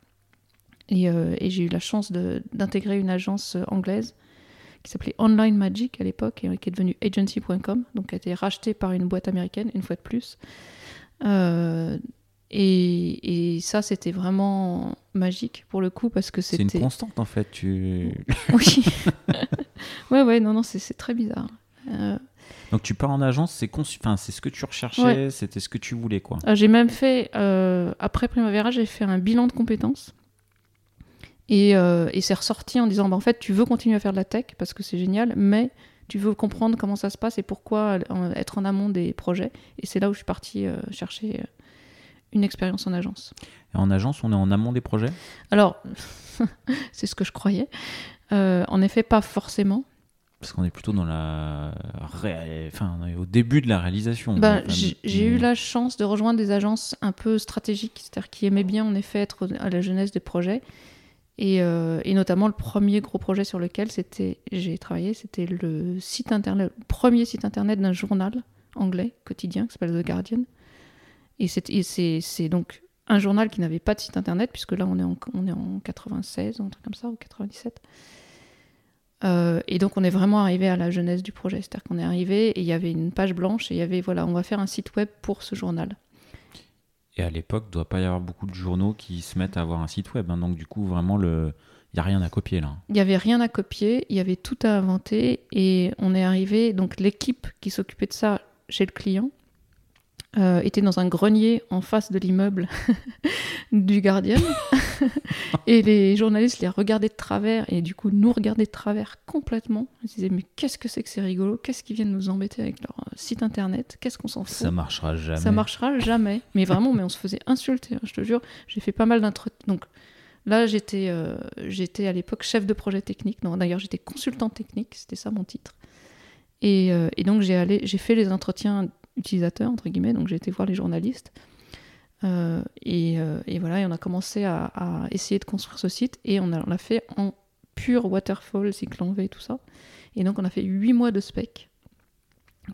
Et, euh, j'ai eu la chance d'intégrer une agence euh, anglaise qui s'appelait Online Magic à l'époque et qui est devenue agency.com, donc qui a été rachetée par une boîte américaine, une fois de plus. Euh, et, et ça, c'était vraiment magique pour le coup parce que C'est une c'était. constante en fait. Tu... Oui. ouais, ouais, non, non, c'est très bizarre. Euh, Donc tu pars en agence, c'est conçu... enfin, c'est ce que tu recherchais, Ouais. c'était ce que tu voulais quoi. Euh, J'ai même fait, euh, après Primavera, j'ai fait un bilan de compétences. Et, euh, et c'est ressorti en disant, bah, en fait, tu veux continuer à faire de la tech parce que c'est génial, mais tu veux comprendre comment ça se passe et pourquoi être en amont des projets. Et c'est là où je suis partie chercher une expérience en agence. Et en agence, on est en amont des projets? Alors, c'est ce que je croyais. Euh, en effet, pas forcément. Parce qu'on est plutôt dans la ré- enfin, au début de la réalisation. Ben, j'ai eu la chance de rejoindre des agences un peu stratégiques, c'est-à-dire qui aimaient bien en effet être à la jeunesse des projets. Et, euh, et notamment le premier gros projet sur lequel j'ai travaillé, c'était le site internet, le premier site internet d'un journal anglais quotidien qui s'appelle The Guardian. Et c'est donc un journal qui n'avait pas de site internet, puisque là on est en, on est en 96, un truc comme ça, ou 97. Euh, et donc on est vraiment arrivé à la jeunesse du projet. C'est-à-dire qu'on est arrivé et il y avait une page blanche et il y avait, voilà, on va faire un site web pour ce journal. Et à l'époque, il doit pas y avoir beaucoup de journaux qui se mettent à avoir un site web. hein. donc du coup, vraiment, le... il n'y a rien à copier là. Il n'y avait rien à copier, il y avait tout à inventer et on est arrivé, donc l'équipe qui s'occupait de ça chez le client euh, était dans un grenier en face de l'immeuble du Guardian et les journalistes les regardaient de travers et du coup nous regardaient de travers complètement. Ils se disaient mais qu'est-ce que c'est que c'est rigolo, qu'est-ce qu'ils viennent nous embêter avec leur euh, site internet, qu'est-ce qu'on s'en fout? Ça marchera jamais. Ça marchera jamais. Mais vraiment, mais on se faisait insulter, hein, je te jure. J'ai fait pas mal d'entretiens. Donc là, j'étais euh, j'étais à l'époque chef de projet technique. D'ailleurs, j'étais consultant technique, c'était ça mon titre. Et, euh, et donc, j'ai allé- j'ai fait les entretiens utilisateurs, entre guillemets. Donc, j'ai été voir les journalistes. Euh, et, euh, et voilà, et on a commencé à, à essayer de construire ce site. Et on l'a fait en pur waterfall, cycle en V et tout ça. Et donc, on a fait huit mois de spec.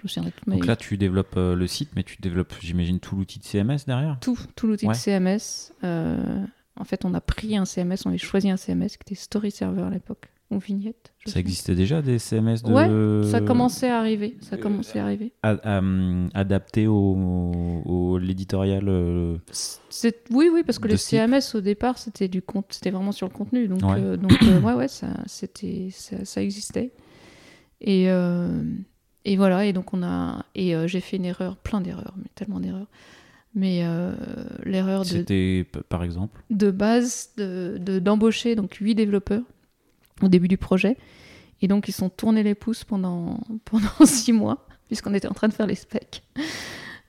Je me mes- Donc là, tu développes euh, le site, mais tu développes, j'imagine, tout l'outil de CMS derrière? tout, tout l'outil Ouais. de CMS. en fait, on a pris un CMS, on avait choisi un CMS qui était Story Server à l'époque, Ça sais. existait déjà des CMS de. Ouais, Ça commençait à arriver. Ça commençait à arriver. à- à, hum, adapté au, au- l'éditorial. euh, Oui, oui, parce que De les type. CMS au départ, c'était du compte, c'était vraiment sur le contenu. Donc, Ouais. euh, donc euh, ouais, ouais, ça, c'était, ça, ça existait. Et, euh, et voilà, et donc on a, et euh, j'ai fait une erreur, plein d'erreurs, mais tellement d'erreurs. Mais euh, l'erreur de, C'était, par exemple? de base de- de- d'embaucher donc huit développeurs au début du projet. Et donc ils sont tournés les pouces pendant, pendant six mois, puisqu'on était en train de faire les specs.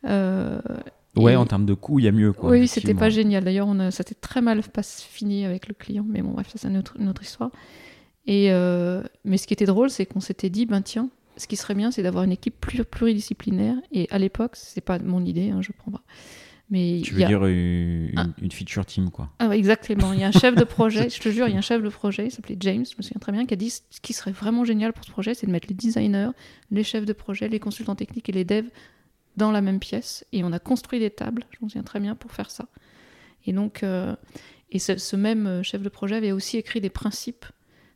Euh, Ouais, et- en termes de coût, il y a mieux. Quoi, oui, c'était pas génial. D'ailleurs, on a- ça s'était très mal pas fini avec le client. Mais bon, bref, ça c'est une autre, une autre histoire. Et euh, mais ce qui était drôle, c'est qu'on s'était dit, ben tiens, ce qui serait bien, c'est d'avoir une équipe plus pluridisciplinaire. Et à l'époque, c'est pas mon idée, hein, je prends pas. Mais Tu veux a- dire une, une- Ah. une feature team, quoi. ah exactement. Il y a un chef de projet, je te jure, il y a un chef de projet, il s'appelait James, je me souviens très bien, qui a dit ce qui serait vraiment génial pour ce projet, c'est de mettre les designers, les chefs de projet, les consultants techniques et les devs dans la même pièce. Et on a construit des tables, je me souviens très bien, pour faire ça. Et donc, euh, et ce, ce même euh, chef de projet avait aussi écrit des principes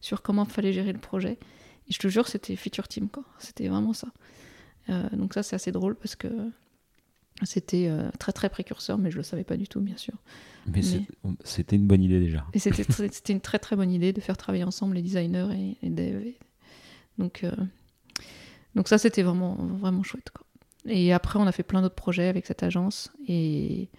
sur comment il fallait gérer le projet. Et je te jure, c'était Feature Team, quoi. C'était vraiment ça. Euh, donc ça, c'est assez drôle parce que c'était euh, très très précurseur, mais je le savais pas du tout, bien sûr. Mais, c'était une bonne idée déjà. Et c'était une très très bonne idée de faire travailler ensemble les designers et les devs. et- Donc, euh, donc ça, c'était vraiment, vraiment chouette. Quoi. Et après, on a fait plein d'autres projets avec cette agence, et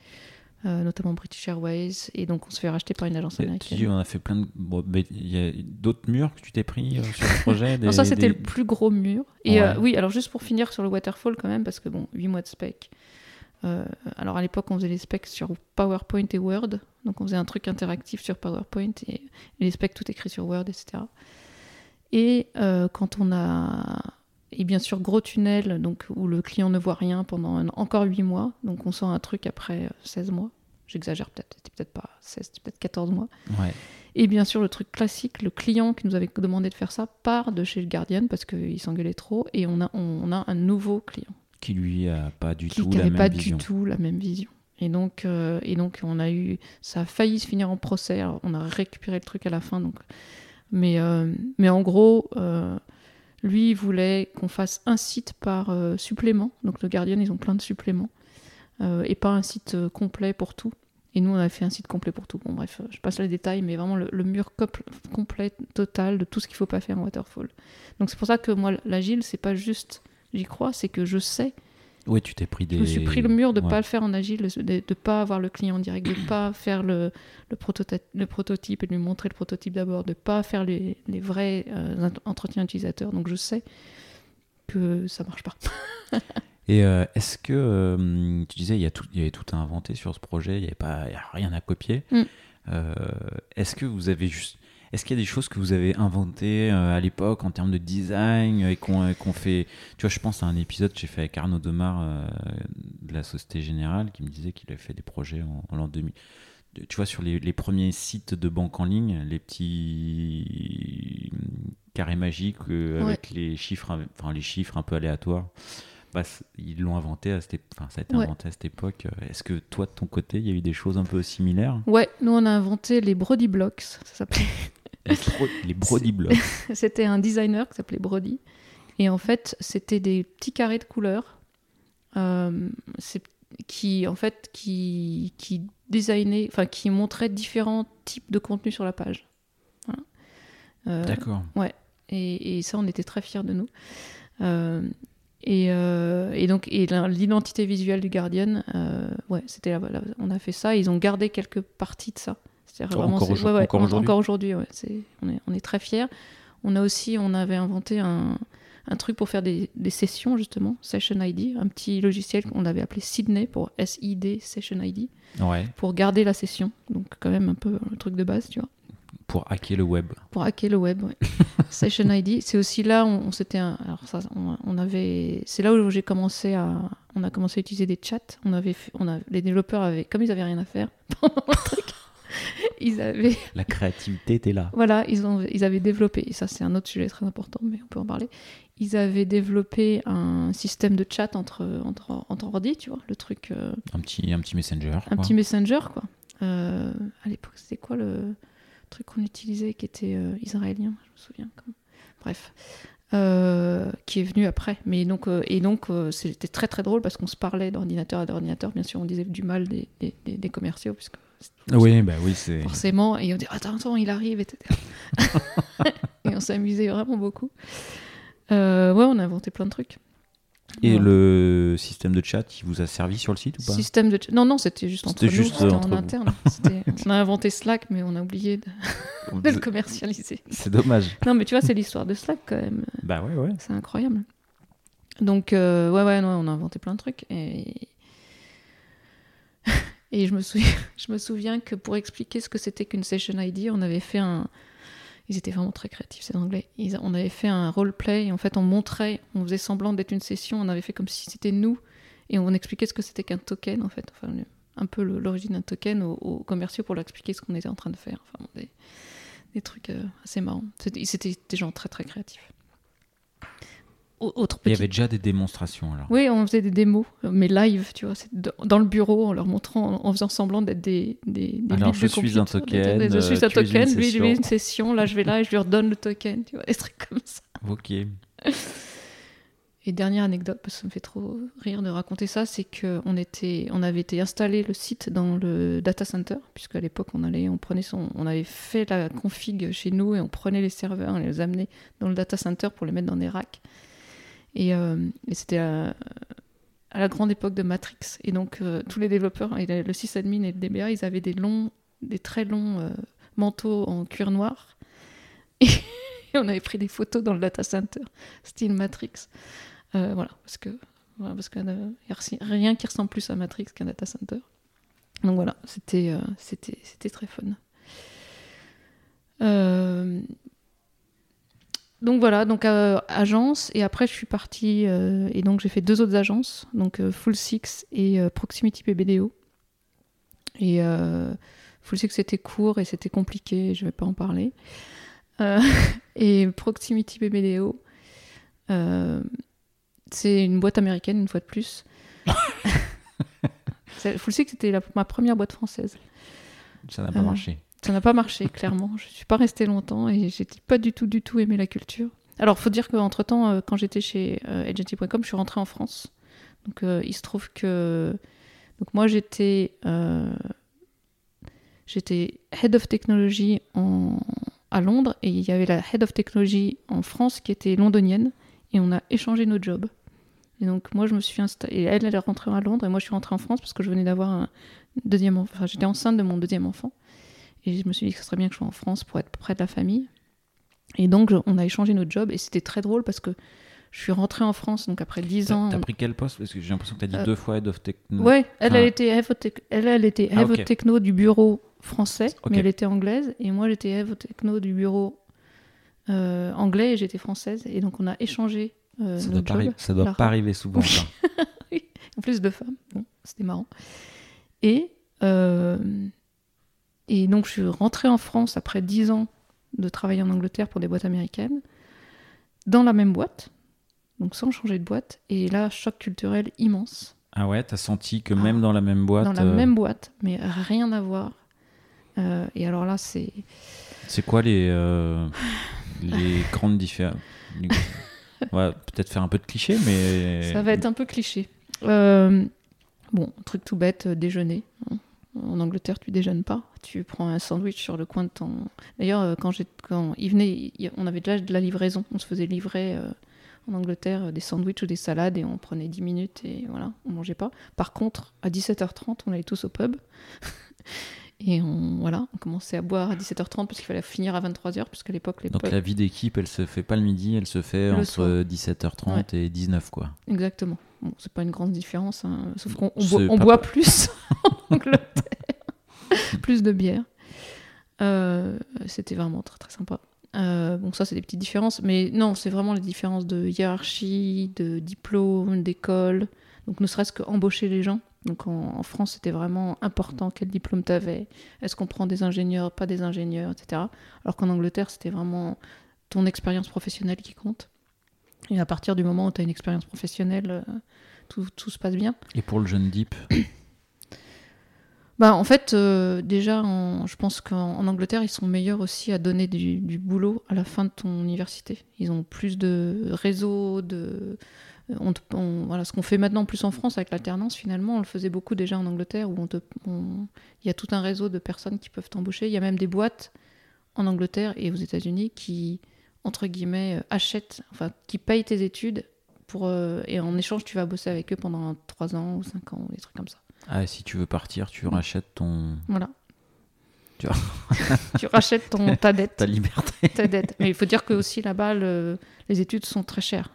euh, notamment British Airways. Et donc, on se fait racheter par une agence Tu américaine. on a fait plein de. bon, il y a d'autres murs que tu t'es pris euh, sur le projet Non, ça, c'était des- le plus gros mur. Et euh, oui, alors juste pour finir sur le waterfall quand même, parce que bon, 8 mois de spec. Euh, alors à l'époque, on faisait les specs sur PowerPoint et Word. Donc on faisait un truc interactif sur PowerPoint et, et les specs tout écrit sur Word, etc. Et euh, quand on a. Et bien sûr, gros tunnel, donc où le client ne voit rien pendant un- encore 8 mois. Donc on sort un truc après euh, 16 mois. J'exagère peut-être, c'était peut-être pas 16, c'était peut-être 14 mois. Ouais. Et bien sûr, le truc classique, le client qui nous avait demandé de faire ça part de chez le Guardian parce qu'il s'engueulait trop et on a, on a un nouveau client Qui lui a pas du qui tout la même pas vision. du tout la même vision. Et donc, euh, et donc, on a eu, ça a failli se finir en procès. Alors, on a récupéré le truc à la fin. Donc, mais, euh, mais en gros, euh, lui il voulait qu'on fasse un site par supplément. Donc, le Guardian, ils ont plein de suppléments et pas un site complet pour tout. Et nous, on a fait un site complet pour tout. Bon, bref, je passe les détails, mais vraiment le, le mur complet, total de tout ce qu'il faut pas faire en waterfall. Donc, c'est pour ça que moi, l'agile, c'est pas juste j'y crois, c'est que je sais Ouais, tu t'es pris des. je me suis pris le mur de ne Ouais. pas le faire en agile, de ne pas avoir le client en direct, de ne pas faire le, le, prototype, le prototype et de lui montrer le prototype d'abord, de ne pas faire les, les vrais euh, entretiens utilisateurs. Donc je sais que ça marche pas. Et euh, est-ce que euh, tu disais il y, a tout, il y avait tout à inventer sur ce projet, il n'y a rien à copier. Mm. Est-ce que vous avez juste est-ce qu'il y a des choses que vous avez inventées euh, à l'époque en termes de design et qu'on qu'on fait Tu vois, je pense à un épisode que j'ai fait avec Arnaud Demar euh, de la Société Générale qui me disait qu'il avait fait des projets en, en l'an 2000. De- Tu vois, sur les, les premiers sites de banque en ligne, les petits carrés magiques euh, Ouais. avec les chiffres, enfin les chiffres un peu aléatoires. Bah, ils l'ont inventé à cette, enfin, ça a été Ouais. inventé à cette époque. Est-ce que toi, de ton côté, il y a eu des choses un peu similaires? Ouais, nous on a inventé les Brody Blocks. Ça s'appelait. Les, bro- les Brody Blocks. C'était un designer qui s'appelait Brody. Et en fait, c'était des petits carrés de couleurs euh, qui, en fait, qui, qui designaient, enfin, qui montraient différents types de contenus sur la page. Voilà. Euh, D'accord. et, et ça, on était très fiers de nous. Euh, et, euh, et donc, et l'identité visuelle du Guardian, euh, ouais, c'était là, on a fait ça. Ils ont gardé quelques parties de ça. C'est-à-dire Encore ouais, ouais, encore en- aujourd'hui ouais, on, est, on est très fiers. On a aussi, on avait inventé un, un truc pour faire des, des sessions justement, Session ID, un petit logiciel qu'on avait appelé Sydney pour SID Session ID, pour garder la session. Donc quand même un peu le truc de base, tu vois Pour hacker le web. pour hacker le web. ouais. Session ID, c'est aussi là où on s'était. Alors ça, on, on avait. C'est là où j'ai commencé à. On a commencé à utiliser des chats. On avait, on a, les développeurs avaient, comme ils avaient rien à faire pendant le truc, ils avaient. La créativité était là. Voilà, ils ont, ils avaient développé. Et ça, c'est un autre sujet très important, mais on peut en parler. Ils avaient développé un système de chat entre entre entre ordi, tu vois, le truc, euh, Un petit, un petit messenger. un quoi. petit messenger, quoi. Euh, à l'époque, c'était quoi le truc qu'on utilisait qui était euh, israélien Je me souviens. Comme... Bref. Euh, qui est venu après. Mais donc, euh, et donc, euh, c'était très très drôle parce qu'on se parlait d'ordinateur à d'ordinateur. Bien sûr, on disait du mal des, des, des- des commerciaux, puisque Oui, bah oui, c'est. forcément, et on dit attends, attends, il arrive, etc. et on s'amusait vraiment beaucoup. Ouais, on a inventé plein de trucs. Et le système de chat, il vous a servi sur le site ou pas Système de non non c'était juste entre nous juste, euh, entre en vous. interne on a inventé Slack mais on a oublié de, de le commercialiser C'est dommage. non mais tu vois c'est l'histoire de Slack quand même Bah ouais, ouais. c'est incroyable donc euh, ouais ouais non, on a inventé plein de trucs et et je me souviens je me souviens que pour expliquer ce que c'était qu'une session ID on avait fait un ils étaient vraiment très créatifs ces anglais. On avait fait un roleplay et en fait on montrait on faisait semblant d'être une session on avait fait comme si c'était nous et on expliquait ce que c'était qu'un token en fait. Enfin un peu l'origine d'un token aux, aux commerciaux pour leur expliquer ce qu'on était en train de faire. Enfin des, trucs euh, assez marrants. C'était des gens très très créatifs Il y avait déjà des démonstrations alors. oui, on faisait des démos, mais live, tu vois, dans le bureau, en leur montrant, en faisant semblant d'être des, des, des Alors, je de suis un token, des- des- Je suis euh, un token, lui, lui, une session, là, je vais là et je lui redonne le token, tu vois, des trucs comme ça. Ok. Et dernière anecdote, parce que ça me fait trop rire de raconter ça, c'est qu'on était, on avait été installé le site dans le data center, puisque à l'époque on allait, on prenait son, on avait fait la config chez nous et on prenait les serveurs, on les amenait dans le data center pour les mettre dans des racks. Et, euh, et c'était à, la grande époque de Matrix. Et donc euh, tous les développeurs, le sysadmin et le DBA, ils avaient des très longs euh, manteaux en cuir noir. Et on avait pris des photos dans le data center, style Matrix. Voilà, parce que qu'il n'y a rien qui ressemble plus à Matrix qu'un data center. Donc voilà, c'était très fun. Donc voilà, donc euh, agence et après je suis partie euh, et donc j'ai fait deux autres agences, donc euh, Full Six et Proximity PBDO. Et Full Six c'était court et c'était compliqué, je vais pas en parler. Et Proximity PBDO, c'est une boîte américaine une fois de plus. Full Six c'était ma première boîte française. Ça n'a pas marché. Ça n'a pas marché, clairement. Je suis pas restée longtemps et j'ai pas du tout, du tout aimé la culture. Alors, faut dire qu'entre temps, euh, quand j'étais chez euh, agency.com, je suis rentrée en France. Donc, euh, il se trouve que. Donc, moi, j'étais. Head of Technology à Londres et il y avait la Head of Technology en France qui était londonienne et on a échangé nos jobs. Et donc, moi, je me suis installée. Elle, elle est rentrée à Londres et moi, je suis rentrée en France parce que je venais d'avoir un deuxième enfant. Enfin, j'étais enceinte de mon deuxième enfant. Et je me suis dit que ce serait bien que je sois en France pour être près de la famille. Et donc, on a échangé notre job et c'était très drôle parce que je suis rentrée en France, donc après 10 ans. T'as pris quel poste? Parce que j'ai l'impression que t'as dit Euh, deux fois Head of Techno. Ouais, elle, Ah. elle était Head of elle, elle était Ah. Techno du bureau français, Ok. mais elle était anglaise. Et moi, j'étais Head of Techno du bureau euh, anglais et j'étais française. Et donc, on a échangé euh, Ça nos doit, pas, jobs. ça doit La- pas arriver souvent. Oui. En plus de femmes. Bon, c'était marrant. Et, euh, et donc, je suis rentrée en France après 10 ans de travailler en Angleterre pour des boîtes américaines, dans la même boîte. donc sans changer de boîte. Et là, choc culturel immense. Ah ouais, t'as senti que même dans la même boîte. Dans la euh, même boîte, mais rien à voir. Euh, et alors là, c'est. C'est quoi les, euh, les grandes différences va peut-être faire un peu de cliché, mais. Ça va être un peu cliché. Bon, truc tout bête, déjeuner. hein. En Angleterre, tu déjeunes pas. Tu prends un sandwich sur le coin de ton. D'ailleurs, euh, quand, quand il venait, on avait déjà de la livraison. On se faisait livrer euh, en Angleterre euh, des sandwichs ou des salades et on prenait 10 minutes et voilà, on mangeait pas. Par contre, à 17h30, on allait tous au pub. Et on, voilà, on commençait à boire à 17h30 parce qu'il fallait finir à 23h, puisqu'à l'époque, les Donc pubs. la vie d'équipe, elle se fait pas le midi, elle se fait Le entre soir. 17h30 et 19 quoi. Exactement. Bon, c'est pas une grande différence, hein, sauf qu'on pas- boit plus en Angleterre, plus de bière. Euh, C'était vraiment très très sympa. Euh, bon, ça c'est des petites différences, mais non, c'est vraiment les différences de hiérarchie, de diplôme, d'école. Donc ne serait-ce qu'embaucher les gens. Donc en, en France, c'était vraiment important quel diplôme tu avais. Est-ce qu'on prend des ingénieurs, pas des ingénieurs, etc. Alors qu'en Angleterre, c'était vraiment ton expérience professionnelle qui compte. Et à partir du moment où tu as une expérience professionnelle, euh, tout, tout se passe bien. Et pour le jeune Deep, Bah, en fait, euh, déjà, en- je pense qu'en en Angleterre, ils sont meilleurs aussi à donner du, du boulot à la fin de ton université. Ils ont plus de réseaux, de. on te- on- voilà, ce qu'on fait maintenant plus en France avec l'alternance, finalement, on le faisait beaucoup déjà en Angleterre, où on te- on- il y a tout un réseau de personnes qui peuvent t'embaucher. Il y a même des boîtes en Angleterre et aux États-Unis qui, entre guillemets, euh, achètent, enfin, qui payent tes études pour, euh, et en échange, tu vas bosser avec eux pendant 3 ans ou 5 ans, ou des trucs comme ça. ah, si tu veux partir, tu rachètes ton Voilà. Tu tu rachètes ton, ta dette. ta liberté. ta dette. Mais il faut dire que aussi là-bas, le- les études sont très chères.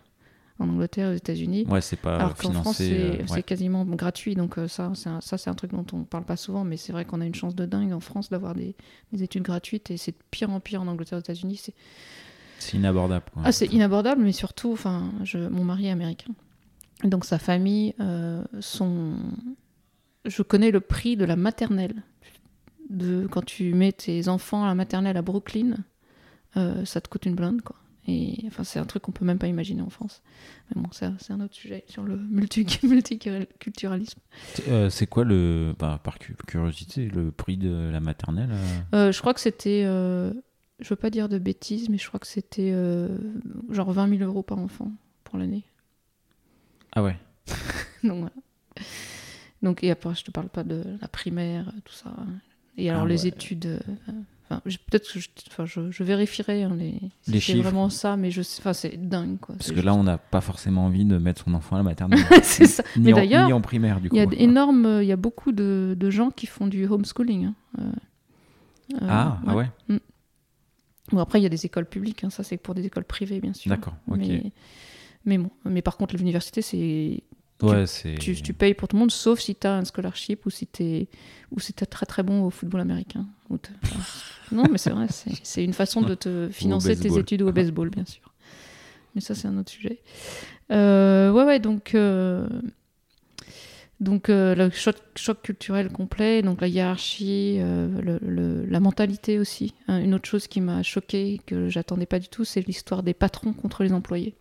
En Angleterre, aux États-Unis. Ouais, c'est pas Alors qu'en France, c'est euh, ouais. quasiment gratuit. Donc ça, c'est un, ça, c'est un truc dont on parle pas souvent. Mais c'est vrai qu'on a une chance de dingue en France d'avoir des, des études gratuites. Et c'est de pire en pire en Angleterre, aux États-Unis. C'est C'est inabordable. quoi. ah, c'est inabordable, mais surtout, enfin, je, mon mari est américain. Donc sa famille, euh, son... je connais le prix de la maternelle. De, quand tu mets tes enfants à la maternelle à Brooklyn, euh, ça te coûte une blinde, quoi. Et enfin, c'est un truc qu'on peut même pas imaginer en France. Mais bon, c'est c'est un autre sujet sur le multi- multiculturalisme. Euh, c'est quoi le, bah, par cu- curiosité, le prix de la maternelle je crois que c'était, euh, je veux pas dire de bêtises, mais je crois que c'était euh, genre 20 000 euros par enfant pour l'année. Ah ouais. Donc voilà. Donc, et après, je te parle pas de la primaire, tout ça. Et alors, Ah les ouais. études. euh, enfin, peut-être que je, enfin, je, je vérifierai hein, les, si Les c'est chiffres. vraiment ça, mais je sais- enfin, c'est dingue, quoi. Parce que là, on n'a pas forcément envie de mettre son enfant à la maternelle. c'est ça. ni, Mais d'ailleurs, en primaire, du coup. Il y a d'énormes, euh, il y a beaucoup de, de gens qui font du homeschooling. hein. Euh, Ah, ah ouais. Bon, après, il y a des écoles publiques, hein, ça c'est pour des écoles privées, bien sûr. D'accord, ok. Mais, mais bon, mais par contre, l'université, c'est Ouais, c'est. tu, tu payes pour tout le monde, sauf si tu as un scholarship ou si tu es, ou si t'es très très bon au football américain. Ou non, mais c'est vrai, c'est une façon de te financer tes baseball. études ou au baseball, bien sûr. Mais ça, c'est un autre sujet. Euh, ouais, ouais, donc. euh, donc euh, le choc, culturel complet, donc la hiérarchie, euh, la mentalité aussi. Hein, une autre chose qui m'a choqué que j'attendais pas du tout, c'est l'histoire des patrons contre les employés.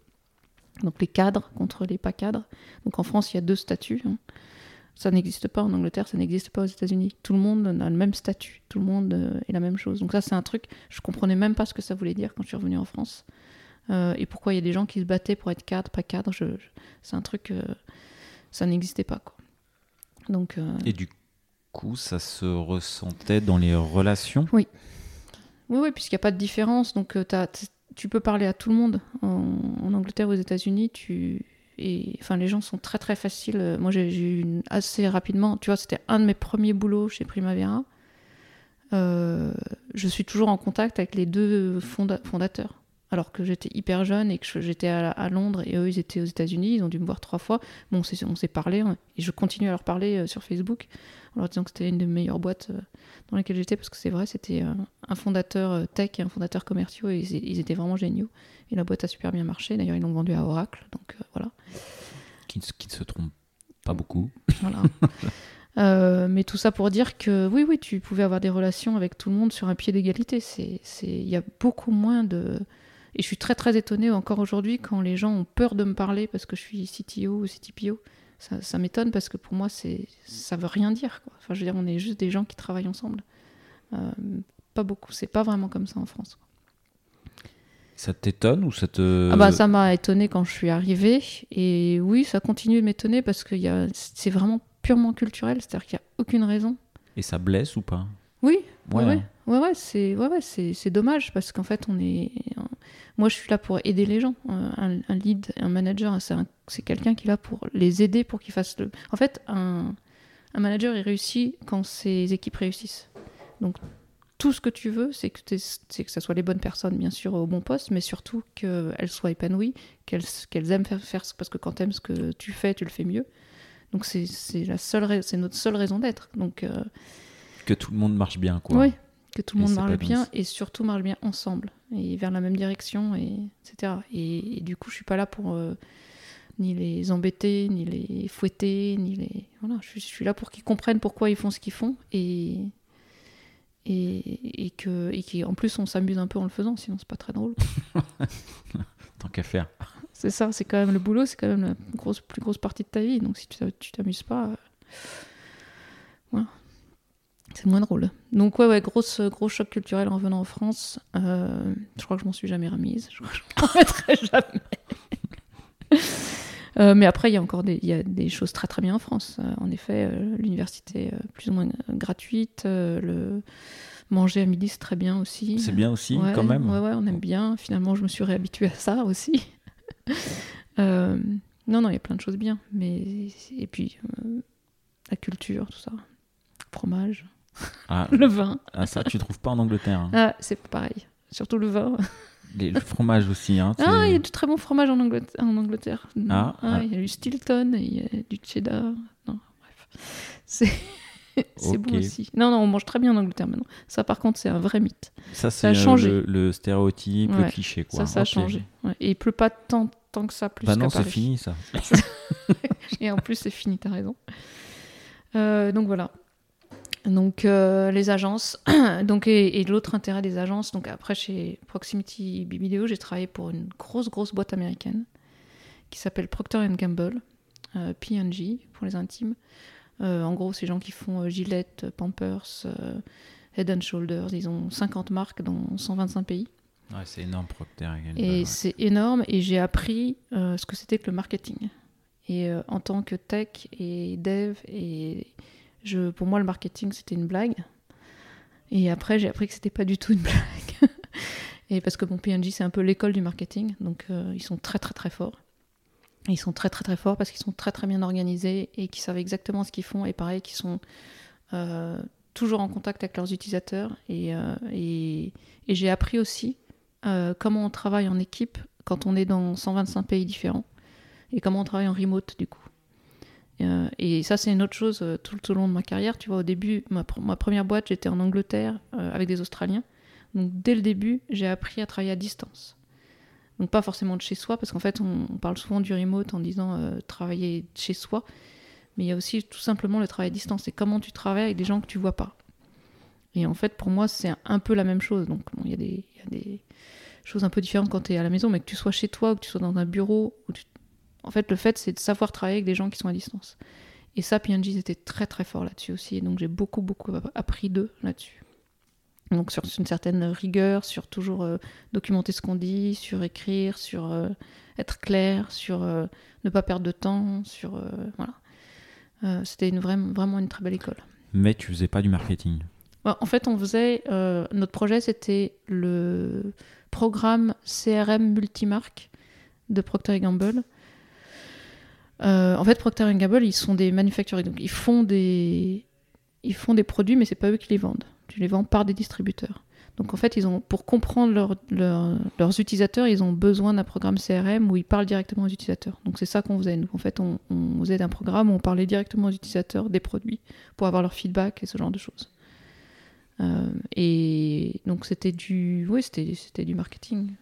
Donc les cadres contre les pas cadres. Donc en France, il y a deux statuts. hein. Ça n'existe pas en Angleterre, ça n'existe pas aux États-Unis. Tout le monde a le même statut, tout le monde euh, est la même chose. Donc ça, c'est un truc, je comprenais même pas ce que ça voulait dire quand je suis revenue en France. Et pourquoi il y a des gens qui se battaient pour être cadre, pas cadre. c'est un truc, ça n'existait pas. Quoi. Donc, euh, Et du coup, ça se ressentait dans les relations? Oui, oui, puisqu'il n'y a pas de différence. Donc, euh, t'as- tu peux parler à tout le monde. En, en Angleterre aux États-Unis, tu. Et, enfin, les gens sont très très faciles. Euh, Moi, j'ai j'ai eu une- assez rapidement. Tu vois, c'était un de mes premiers boulots chez Primavera. Euh, je suis toujours en contact avec les deux fonda- fondateurs. Alors que j'étais hyper jeune et que j'étais à, à Londres et eux, ils étaient aux États-Unis. Ils ont dû me voir trois fois. Bon, on s'est- parlé hein, et je continue à leur parler euh, sur Facebook en leur disant que c'était une des meilleures boîtes euh, dans lesquelles j'étais parce que c'est vrai, c'était euh, un fondateur tech et un fondateur commerciaux et ils, ils étaient vraiment géniaux. Et la boîte a super bien marché. D'ailleurs, ils l'ont vendu à Oracle. Donc voilà. Qui, ne- qui ne se trompe pas beaucoup. voilà. Mais tout ça pour dire que oui, oui, tu pouvais avoir des relations avec tout le monde sur un pied d'égalité. Il y a beaucoup moins de, Et je suis très très étonnée encore aujourd'hui quand les gens ont peur de me parler parce que je suis CTO ou CTPO. Ça, ça m'étonne parce que pour moi, c'est, ça veut rien dire. Quoi. Enfin, je veux dire, on est juste des gens qui travaillent ensemble. Euh, pas beaucoup. C'est pas vraiment comme ça en France. quoi. Ça t'étonne ou ça te. Ah bah, ça m'a étonné quand je suis arrivée. Et oui, ça continue de m'étonner parce que y a... c'est vraiment purement culturel. C'est-à-dire qu'il n'y a aucune raison. Et ça blesse ou pas? Oui, ouais, ouais, ouais, ouais, c'est ouais, ouais, c'est dommage parce qu'en fait, on est. Moi, je suis là pour aider les gens. Euh, Un, un lead, un manager, c'est un- c'est quelqu'un qui est là pour les aider pour qu'ils fassent le. En fait, un, un manager, il réussit quand ses équipes réussissent. Donc, tout ce que tu veux, c'est que, c'est que ça soit les bonnes personnes, bien sûr, au bon poste, mais surtout qu'elles soient épanouies, qu'elles aiment faire, faire, parce que quand tu aimes ce que tu fais, tu le fais mieux. Donc, c'est notre seule raison d'être. Donc, euh, Que tout le monde marche bien, quoi. oui, que tout le monde marche bien et surtout marche bien ensemble et vers la même direction, et, etc. Et, et du coup, je suis pas là pour euh, ni les embêter, ni les fouetter, ni les. Voilà, je, suis- je suis là pour qu'ils comprennent pourquoi ils font ce qu'ils font et. Et, et que et qu'en plus on s'amuse un peu en le faisant sinon c'est pas très drôle Tant qu'à faire. c'est ça c'est quand même le boulot c'est quand même la grosse plus grosse partie de ta vie donc si tu t'amuses pas euh, voilà c'est moins drôle donc ouais ouais gros choc culturel en venant en France Euh, je crois que je m'en suis jamais remise je crois que je m'en remettrai jamais Euh, mais après il y a encore des y a des choses très très bien en France Euh, en effet l'université plus ou moins gratuite le manger à midi c'est très bien aussi C'est bien aussi, Ouais, quand même. Ouais, ouais, on aime bien. Finalement, je me suis réhabituée à ça aussi. Non, non, il y a plein de choses bien. Mais... Et puis, la culture, tout ça. Fromage, Ah, le vin. ah, ça, tu trouves pas en Angleterre. hein. Ah, c'est pareil. Surtout le vin. Les- le fromage aussi. Hein, Ah, il y a du très bon fromage en Angleterre. En Angleterre. Ah, ah. il y a du Stilton, il y a du cheddar. Non, bref. C'est... bon aussi. Non, non, on mange très bien en Angleterre maintenant. Ça, par contre, c'est un vrai mythe. Ça, c'est a euh, changé. le, le stéréotype, le cliché. Quoi. Ça, ça a changé. Ouais. Et il pleut pas tant, tant que ça plus Bah non, c'est fini, ça. Et en plus, c'est fini, t'as raison. Euh, donc voilà. Donc euh, les agences. donc, et, et l'autre intérêt des agences, donc après chez Proximity Video, j'ai travaillé pour une grosse, grosse boîte américaine qui s'appelle Procter Gamble, euh, P&G pour les intimes. Euh, en gros, c'est les gens qui font euh, Gillette, Pampers, Head and Shoulders. Ils ont 50 marques dans 125 pays. Ouais, c'est énorme, Procter Gamble, Et ouais. c'est énorme et j'ai appris ce que c'était que le marketing. Et en tant que tech et dev, et pour moi le marketing c'était une blague. Et après j'ai appris que c'était pas du tout une blague. et parce que mon PNJ c'est un peu l'école du marketing, donc euh, ils sont très très très forts. Ils sont très très très forts parce qu'ils sont très très bien organisés et qu'ils savent exactement ce qu'ils font et pareil qu'ils sont euh, toujours en contact avec leurs utilisateurs. Et, euh, j'ai appris aussi comment on travaille en équipe quand on est dans 125 pays différents et comment on travaille en remote du coup. Et, euh, et ça, c'est une autre chose euh, tout, tout au long de ma carrière. Tu vois, au début, ma, pr- ma première boîte, j'étais en Angleterre euh, avec des Australiens. Donc, dès le début, j'ai appris à travailler à distance. Donc, pas forcément de chez soi, parce qu'en fait, on, parle souvent du remote en disant travailler de chez soi. Mais il y a aussi tout simplement le travail à distance. C'est comment tu travailles avec des gens que tu vois pas. Et en fait, pour moi, c'est un peu la même chose. Donc, bon, il y, a des- il y a des choses un peu différentes quand tu es à la maison, mais que tu sois chez toi ou que tu sois dans un bureau. Ou tu- En fait, le fait, c'est de savoir travailler avec des gens qui sont à distance. Et ça, P&G, ils étaient très très forts là-dessus aussi. Et donc, j'ai beaucoup, beaucoup appris d'eux là-dessus. Donc, sur une certaine rigueur, sur toujours euh, documenter ce qu'on dit, sur écrire, sur euh, être clair, sur euh, ne pas perdre de temps, sur. voilà. C'était une, vraie- vraiment une très belle école. Mais tu faisais pas du marketing. Ouais, En fait, on faisait. euh, notre projet, c'était le programme CRM multimarque de Procter Gamble. Euh, en fait, Procter Gamble, ils sont des manufacturiers. Donc, ils font des, ils font des produits, mais c'est pas eux qui les vendent. Tu les vends par des distributeurs. Donc, en fait, ils ont, pour comprendre leur- leur- leurs utilisateurs, ils ont besoin d'un programme CRM où ils parlent directement aux utilisateurs. Donc, c'est ça qu'on faisait. Nous, en fait, on, on faisait un programme où on parlait directement aux utilisateurs des produits pour avoir leur feedback et ce genre de choses. Euh, et donc c'était du, oui, c'était, du marketing,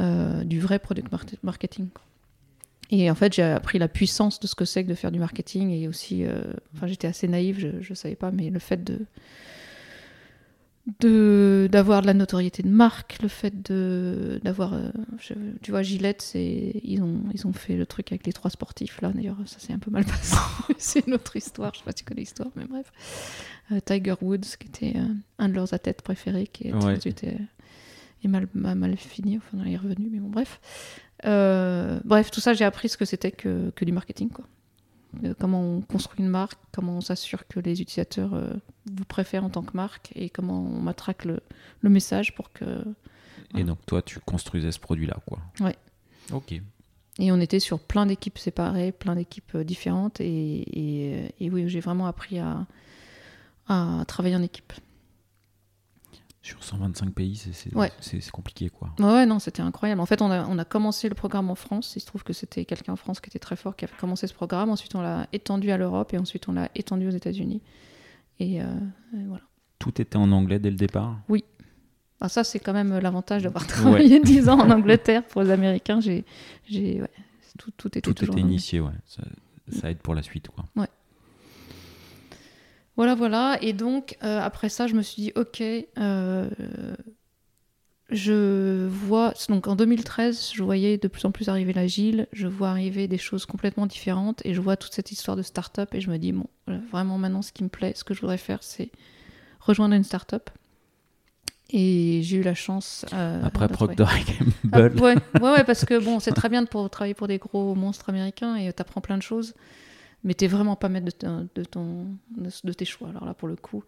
Euh, du vrai product mar- marketing. Et en fait, j'ai appris la puissance de ce que c'est que de faire du marketing et aussi, euh, enfin, j'étais assez naïve, je, je savais pas, mais le fait de d'avoir de la notoriété de marque, le fait de d'avoir, euh, tu vois, Gillette, c'est ils ont ils ont fait le truc avec les trois sportifs là. D'ailleurs, ça s'est un peu mal passé. c'est une autre histoire. Je sais pas si tu connais l'histoire, mais bref. Euh, Tiger Woods, qui était un de leurs athlètes préférés, qui est, Ouais. Est mal, mal fini. Enfin, il est revenu, mais bon, bref. Euh, bref, tout ça, j'ai appris ce que c'était que, que du marketing, quoi. Euh, comment on construit une marque, comment on s'assure que les utilisateurs euh, vous préfèrent en tant que marque et comment on matraque le, le message pour que. Et donc, toi, tu construisais ce produit-là, quoi. Ouais. Ok. Et on était sur plein d'équipes séparées, plein d'équipes différentes. Et, et, et oui, j'ai vraiment appris à, à travailler en équipe. Sur 125 pays, c'est Ouais. compliqué, quoi. Ouais, ouais, non, c'était incroyable. En fait, on a, on a commencé le programme en France. Il se trouve que c'était quelqu'un en France qui était très fort qui avait commencé ce programme. Ensuite, on l'a étendu à l'Europe et ensuite, on l'a étendu aux États-Unis. Et, euh, et voilà. Tout était en anglais dès le départ? Ah, ça, c'est quand même l'avantage d'avoir travaillé 10 ans en Angleterre pour les Américains. J'ai, ouais, tout, tout était Tout était initié, ouais. Ça, ça aide pour la suite, quoi. Voilà, voilà. Et donc, euh, après ça, je me suis dit, ok, euh, je vois. Donc, en 2013, je voyais de plus en plus arriver l'agile, je vois arriver des choses complètement différentes, et je vois toute cette histoire de start-up, et je me dis, bon, vraiment, maintenant, ce qui me plaît, ce que je voudrais faire, c'est rejoindre une start-up. Et j'ai eu la chance. euh, Après Procter Ah, Gamble, ouais, ouais, ouais, parce que bon, c'est très bien de pour travailler pour des gros monstres américains et t'apprends plein de choses, mais t'es vraiment pas maître de, de, tes choix. Alors là, pour le coup,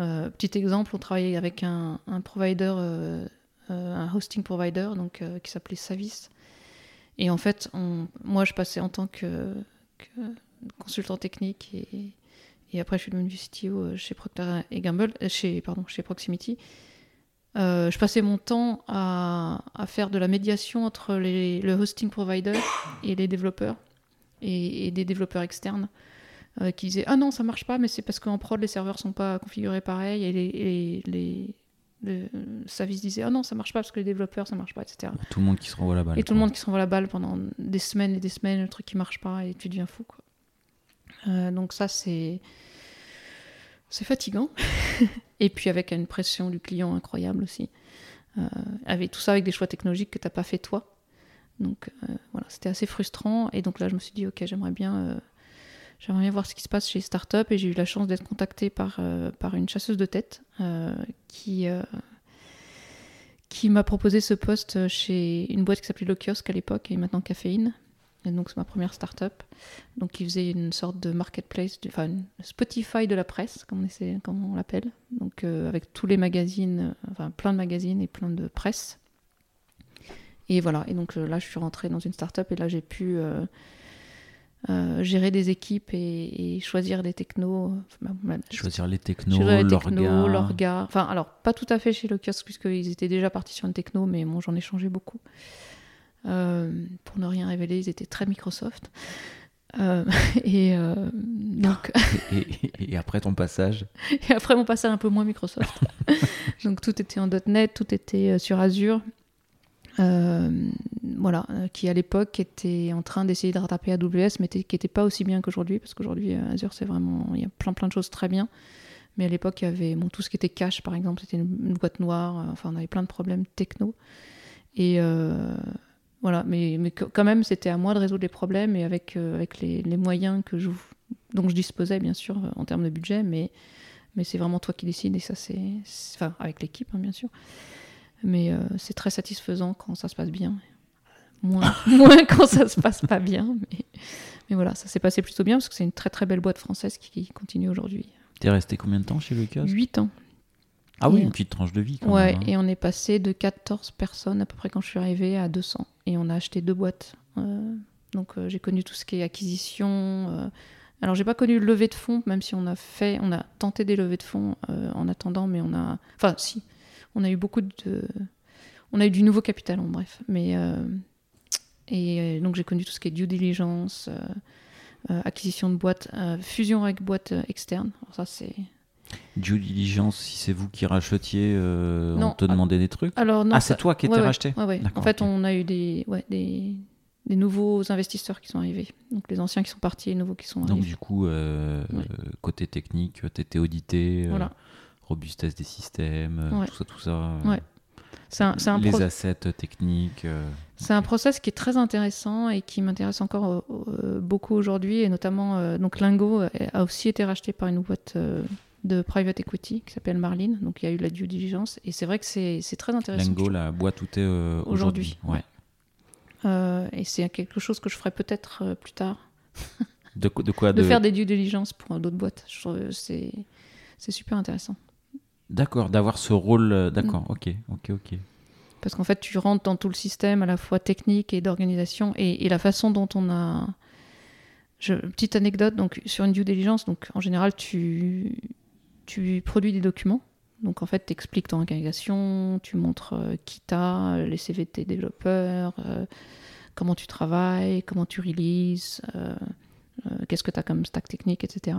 euh, petit exemple, on travaillait avec un, provider, euh, euh, un hosting provider, donc qui s'appelait Savis. Et en fait, moi, je passais en tant que, consultant technique et, et après, je suis devenue CTO chez Procter et Gamble, chez pardon, chez Proximity. Je passais mon temps à, à faire de la médiation entre le hosting provider et les développeurs et, et des développeurs externes euh, qui disaient ah non ça marche pas mais c'est parce qu'en prod les serveurs sont pas configurés pareil et les, et les, le service disait ah non ça marche pas parce que les développeurs ça marche pas etc tout le monde qui se renvoie la balle. et tout le monde qui se renvoie la balle pendant des semaines et des semaines le truc qui marche pas et tu deviens fou quoi. Euh, donc ça c'est c'est fatigant. Et puis avec une pression du client incroyable aussi. Euh, avec tout ça avec des choix technologiques que t'as pas fait toi donc euh, voilà c'était assez frustrant et donc là je me suis dit ok j'aimerais bien euh, j'aimerais bien voir ce qui se passe chez Startup et j'ai eu la chance d'être contactée par euh, par une chasseuse de tête qui qui m'a proposé ce poste chez une boîte qui s'appelait Le Kiosque à l'époque et maintenant Caféine. Et donc c'est ma première start-up. Donc ils faisaient une sorte de marketplace, enfin Spotify de la presse, comme on, comme on l'appelle. Donc avec tous les magazines, enfin plein de magazines et plein de presse. Et voilà, et donc euh, là je suis rentrée dans une start-up et là j'ai pu euh, euh, gérer des équipes et, et choisir des technos. Enfin, Choisir les technos, Choisir les l'orga. technos, l'orga. Enfin, alors, pas tout à fait chez le kiosque, puisqu'ils étaient déjà partis sur une techno, mais bon, j'en ai changé beaucoup. Euh, pour ne rien révéler, ils étaient très Microsoft. Euh, et euh, donc, Et, et- et après ton passage, et après, mon passage un peu moins Microsoft. donc, tout était en .NET, tout était sur Azure. Euh, voilà, euh, qui à l'époque était en train d'essayer de rattraper AWS, mais qui n'était pas aussi bien qu'aujourd'hui, parce qu'aujourd'hui, euh, Azure, c'est vraiment. Il y a plein plein de choses très bien. Mais à l'époque, il y avait tout ce qui était cache, par exemple, c'était une, boîte noire. Enfin, on avait plein de problèmes techno. Et voilà, mais, mais quand même, c'était à moi de résoudre les problèmes et avec, avec les, moyens que je, dont je disposais, bien sûr, en termes de budget. Mais, mais c'est vraiment toi qui décides et ça, c'est. c'est- Enfin, avec l'équipe, hein, bien sûr. Mais euh, c'est très satisfaisant quand ça se passe bien. Moins, moins quand ça se passe pas bien. Mais, mais voilà, ça s'est passé plutôt bien parce que c'est une très très belle boîte française qui, qui continue aujourd'hui. t'es resté combien de temps chez kiosque 8 ans. Ah oui, Et- une petite tranche de vie quand Ouais, même. hein. et on est passé de 14 personnes à peu près quand je suis arrivée à 200. Et on a acheté deux boîtes. Euh, donc euh, j'ai connu tout ce qui est acquisition. euh. Alors j'ai pas connu le levée de fonds, même si on a fait, on a tenté des levées de fonds en attendant, mais on a, enfin si, on a eu beaucoup de, on a eu du nouveau capital en bref. Mais euh, et euh, donc j'ai connu tout ce qui est due diligence, euh, acquisition de boîtes, fusion avec boîtes externes. Alors ça c'est Due diligence, si c'est vous qui rachetiez, euh, on te ah- demandait des trucs? Alors non, Ah, c'est toi qui étais ouais, racheté ouais, ouais. En fait, on a eu des, ouais, des, des nouveaux investisseurs qui sont arrivés. Donc les anciens qui sont partis et les nouveaux qui sont Donc arrivés. du coup, euh, côté technique, t'étais audité. euh, Voilà. Robustesse des systèmes, euh, Ouais. tout ça, tout ça. Ouais. C'est un, un les assets techniques. euh, C'est un process qui est très intéressant et qui m'intéresse encore euh, euh, beaucoup aujourd'hui et notamment euh, donc Lingo euh, a aussi été racheté par une boîte euh, de private equity qui s'appelle Marlin donc il y a eu la due diligence et c'est vrai que c'est très intéressant Lingo, la boîte où t'es euh, aujourd'hui. Aujourd'hui, Ouais. Euh, et c'est quelque chose que je ferai peut-être euh, plus tard De, quoi- de quoi de de- faire des due diligence pour euh, d'autres boîtes Je trouve que c'est c'est super intéressant D'accord, d'avoir ce rôle. euh, D'accord, Mm. ok, ok, ok. parce qu'en fait tu rentres dans tout le système à la fois technique et d'organisation et, et la façon dont on a je, petite anecdote donc sur une due diligence donc en général tu tu produis des documents donc en fait tu expliques ton organisation tu montres euh, qui t'as les CV de tes développeurs euh, comment tu travailles comment tu releases euh, euh, qu'est-ce que tu as comme stack technique etc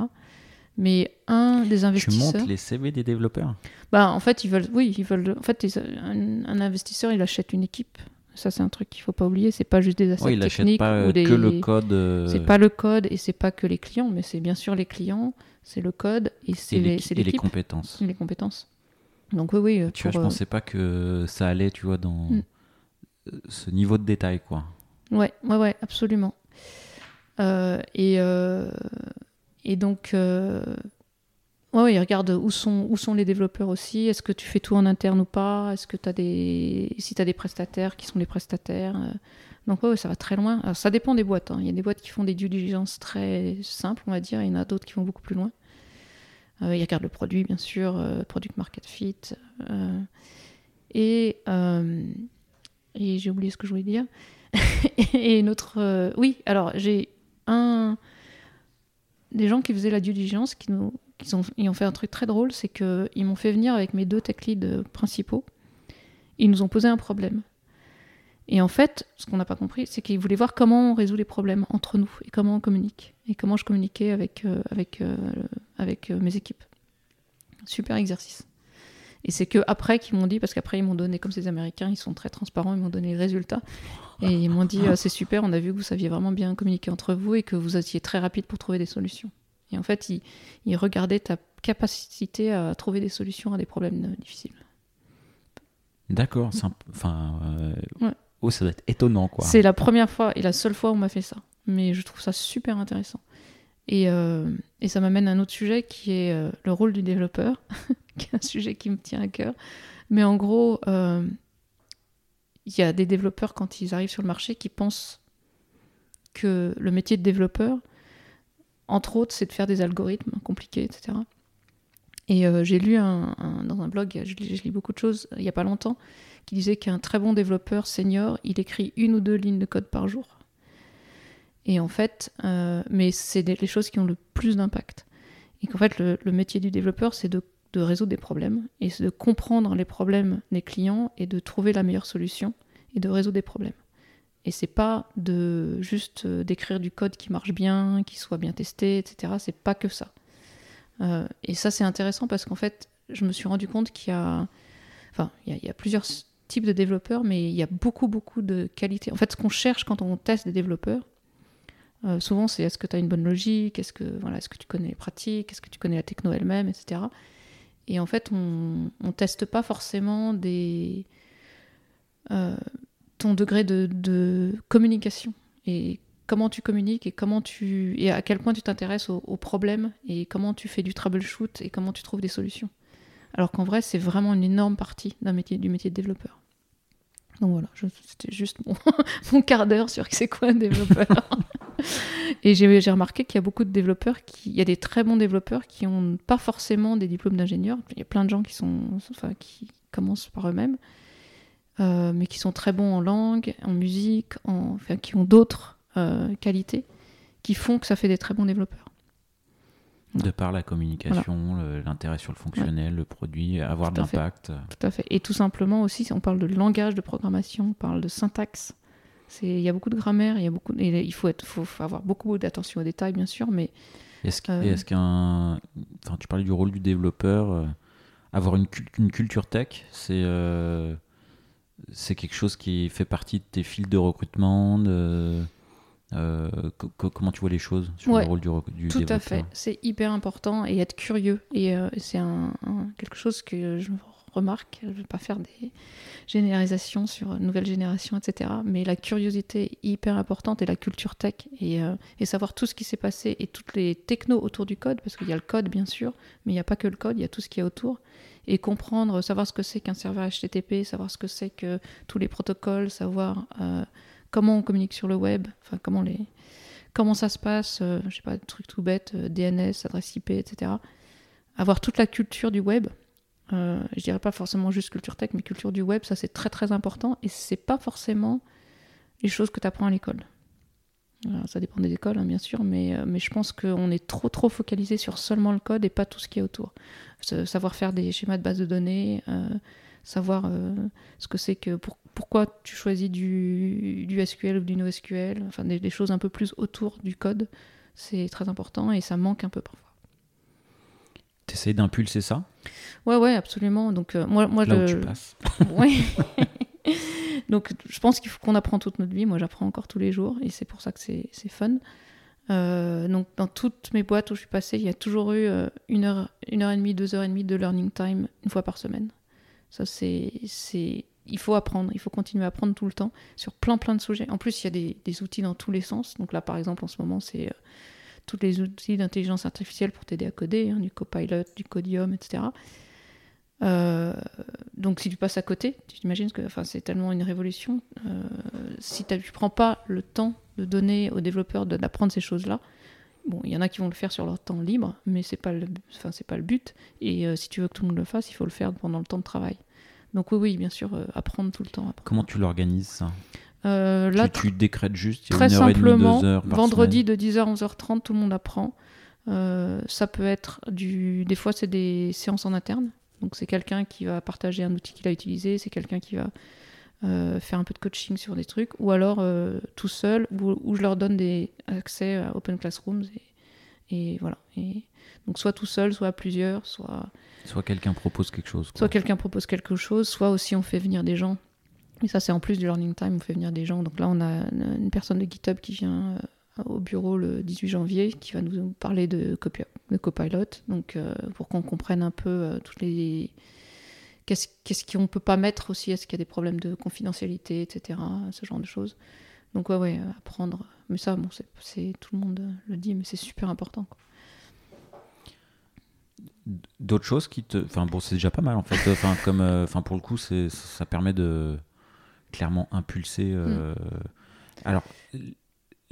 mais un des Tu investisseurs montes les CV des développeurs bah, en fait, ils veulent, oui, ils veulent. En fait, ils- un, un investisseur, il achète une équipe. Ça, c'est un truc qu'il faut pas oublier. C'est pas juste des assets Oui, il techniques pas euh, ou des. que le code. euh, C'est pas le code et c'est pas que les clients, mais c'est bien sûr les clients, c'est le code et c'est les, et les compétences. et les compétences. Donc oui, oui. Tu vois, je euh, pensais pas que ça allait, tu vois, dans Mm. ce niveau de détail, quoi. Ouais, ouais, ouais, absolument. Euh, et, euh, et donc, euh, ouais, ils regardent où sont, où sont les développeurs aussi. Est-ce que tu fais tout en interne ou pas? Est-ce que tu as des. Si tu as des prestataires, qui sont les prestataires euh, Donc, ouais, ça va très loin. Alors, ça dépend des boîtes. hein. Il y a des boîtes qui font des due diligence très simples, on va dire. Il y en a d'autres qui vont beaucoup plus loin. Euh, ils regardent le produit, bien sûr, product market fit. et. et j'ai oublié ce que je voulais dire. et notre. oui, alors j'ai un. Des gens qui faisaient la due diligence qui nous. Ont, ils ont fait un truc très drôle, c'est qu'ils m'ont fait venir avec mes deux tech leads euh, principaux. Ils nous ont posé un problème. Et en fait, ce qu'on n'a pas compris, c'est qu'ils voulaient voir comment on résout les problèmes entre nous et comment on communique. Et comment je communiquais avec, euh, avec, euh, avec mes équipes. Super exercice. Et c'est que après qu'ils m'ont dit, parce qu'après ils m'ont donné, comme ces Américains, ils sont très transparents, ils m'ont donné les résultats. Et ils m'ont dit, euh, c'est super, on a vu que vous saviez vraiment bien communiquer entre vous et que vous étiez très rapide pour trouver des solutions. Et en fait, ils, ils regardaient ta capacité à trouver des solutions à des problèmes euh, difficiles. D'accord, p- enfin, euh, Ouais. oh, ça doit être étonnant, quoi. C'est la première fois et la seule fois où on m'a fait ça. Mais je trouve ça super intéressant. Et, euh, et ça m'amène à un autre sujet qui est euh, le rôle du développeur, qui est un sujet qui me tient à cœur. Mais en gros, euh, il y a des développeurs, quand ils arrivent sur le marché, qui pensent que le métier de développeur, entre autres, c'est de faire des algorithmes compliqués, etc. Et j'ai lu un- dans un blog, je, je lis beaucoup de choses, il n'y a pas longtemps, qui disait qu'un très bon développeur senior, il écrit une ou deux lignes de code par jour. Et en fait, euh, mais c'est les choses qui ont le plus d'impact. Et qu'en fait, le, métier du développeur, c'est de, résoudre des problèmes, et c'est de comprendre les problèmes des clients, et de trouver la meilleure solution, et de résoudre des problèmes. Et c'est pas de juste euh, d'écrire du code qui marche bien, qui soit bien testé, etc. C'est pas que ça. Euh, et ça, c'est intéressant parce qu'en fait, je me suis rendu compte qu'il y a, enfin, il y a, plusieurs types de développeurs, mais il y a beaucoup, beaucoup de qualités. En fait, ce qu'on cherche quand on teste des développeurs, euh, souvent, c'est est-ce que tu as une bonne logique, est-ce que, voilà, est-ce que tu connais les pratiques, est-ce que tu connais la techno elle-même, etc. Et en fait, on ne teste pas forcément euh, ton degré de, communication et comment tu communiques et comment tu et à quel point tu t'intéresses aux, problèmes et comment tu fais du troubleshoot et comment tu trouves des solutions. Alors qu'en vrai, c'est vraiment une énorme partie métier du métier de développeur. Donc voilà, c'était juste mon, mon quart d'heure sur c'est quoi un développeur. et j'ai remarqué qu'il y a beaucoup de développeurs qui, il y a des très bons développeurs qui n'ont pas forcément des diplômes d'ingénieur. Il y a plein de gens qui sont, enfin, qui commencent par eux-mêmes, euh, mais qui sont très bons en langue, en musique, en, enfin, qui ont d'autres euh, qualités qui font que ça fait des très bons développeurs. De par la communication, l'intérêt sur le fonctionnel, le produit, avoir de l'impact. Tout à fait. Et tout simplement aussi, on parle de langage de programmation, on parle de syntaxe. Il y a beaucoup de grammaire, il, y a beaucoup, et il faut, être, faut, faut avoir beaucoup d'attention aux détails, bien sûr, mais Est-ce Euh. qu'un. Enfin, tu parlais du rôle du développeur. euh, avoir une, cul- une culture tech, c'est. euh, c'est quelque chose qui fait partie de tes fils de recrutement, de- Euh, comment tu vois les choses sur le rôle du, du Tout à fait, c'est hyper important et être curieux. Et euh, c'est un, quelque chose que je remarque. Je ne vais pas faire des généralisations sur nouvelle génération, etc. Mais la curiosité hyper importante et la culture tech et, euh, et savoir tout ce qui s'est passé et toutes les technos autour du code, parce qu'il y a le code bien sûr, mais il n'y a pas que le code, il y a tout ce qui est autour et comprendre, savoir ce que c'est qu'un serveur HTTP, savoir ce que c'est que tous les protocoles, savoir euh, comment on communique sur le web, enfin comment les comment ça se passe, euh, je sais pas, des trucs tout bêtes, euh, DNS, adresse IP, etc. Avoir toute la culture du web. Je dirais pas forcément juste culture tech, mais culture du web, ça c'est très très important et c'est pas forcément les choses que tu apprends à l'école ça dépend des écoles, hein, bien sûr, mais, euh, mais je pense qu'on est trop trop focalisé sur seulement le code et pas tout ce qui est autour. savoir faire des schémas de base de données, euh, savoir euh, ce que c'est que pourquoi tu choisis du, du, SQL ou du NoSQL, enfin des, choses un peu plus autour du code, c'est très important et ça manque un peu parfois. T'essayes d'impulser ça? Ouais, ouais, absolument. Donc moi, moi, Là où tu passes. oui. Donc je pense qu'il faut qu'on apprend toute notre vie. Moi, j'apprends encore tous les jours et c'est pour ça que c'est fun. Euh, donc dans toutes mes boîtes où je suis passée, il y a toujours eu euh, une, heure, une heure et demie, deux heures et demie de learning time une fois par semaine. Ça, c'est, c'est, il faut apprendre, il faut continuer à apprendre tout le temps sur plein plein de sujets. En plus, il y a des, des outils dans tous les sens. Donc là, par exemple, en ce moment, c'est euh, tous les outils d'intelligence artificielle pour t'aider à coder, hein, du Copilot, du Codium, etc. Euh, donc si tu passes à côté, tu t'imagines que enfin, c'est tellement une révolution. Euh, si tu ne prends pas le temps de donner aux développeurs d'apprendre ces choses-là, bon, il y en a qui vont le faire sur leur temps libre, mais c'est pas le, enfin, pas le but. Et euh, si tu veux que tout le monde le fasse, il faut le faire pendant le temps de travail. Donc oui, oui, bien sûr, apprendre tout le temps. Comment tu l'organises ça? Là, tu, décrètes juste très simplement, vendredi de 10h à 11h30, tout le monde apprend. ça peut être du. Des fois, c'est des séances en interne. Donc c'est quelqu'un qui va partager un outil qu'il a utilisé, c'est quelqu'un qui va euh, faire un peu de coaching sur des trucs, ou alors euh, tout seul, où, je leur donne des accès à Open Classrooms. Et, voilà. Et donc soit tout seul, soit à plusieurs, soit... Soit quelqu'un propose quelque chose. Soit quelqu'un propose quelque chose, soit aussi on fait venir des gens. Et ça c'est en plus du learning time, on fait venir des gens. Donc là on a une personne de GitHub qui vient euh, au bureau le 18 janvier qui va nous parler de, de Copilot, donc euh, pour qu'on comprenne un peu euh, toutes les qu'est-ce qu'on peut pas mettre aussi, est-ce qu'il y a des problèmes de confidentialité, etc., ce genre de choses. Donc ouais, ouais, apprendre. Mais ça, bon, c'est tout le monde le dit, mais c'est super important. D'autres choses qui te, enfin bon, c'est déjà pas mal en fait. Enfin comme, euh, enfin pour le coup, c'est ça permet de clairement impulser. Mm. Alors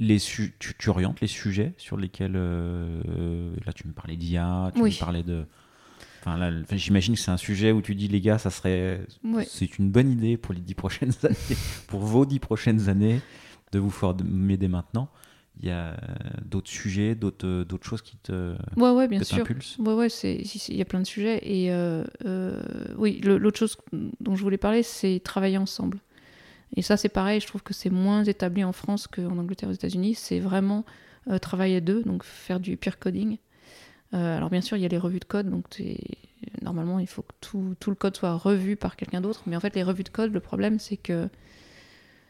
les tu, tu, orientes les sujets sur lesquels euh, là tu me parlais d'IA, tu me parlais de enfin là j'imagine que c'est un sujet où tu dis les gars ça serait c'est une bonne idée pour les dix prochaines années pour vos dix prochaines années de vous former dès maintenant. Il y a d'autres sujets, d'autres d'autres choses qui te ouais ouais bien sûr ouais ouais c'est il y a plein de sujets et euh, euh, oui l'autre chose dont je voulais parler c'est travailler ensemble. Et ça, c'est pareil, je trouve que c'est moins établi en France qu'en Angleterre, aux États-Unis. C'est vraiment euh, travailler à deux, donc faire du peer coding. Euh, alors, bien sûr, il y a les revues de code, donc normalement, il faut que tout, le code soit revu par quelqu'un d'autre. Mais en fait, les revues de code, le problème, c'est que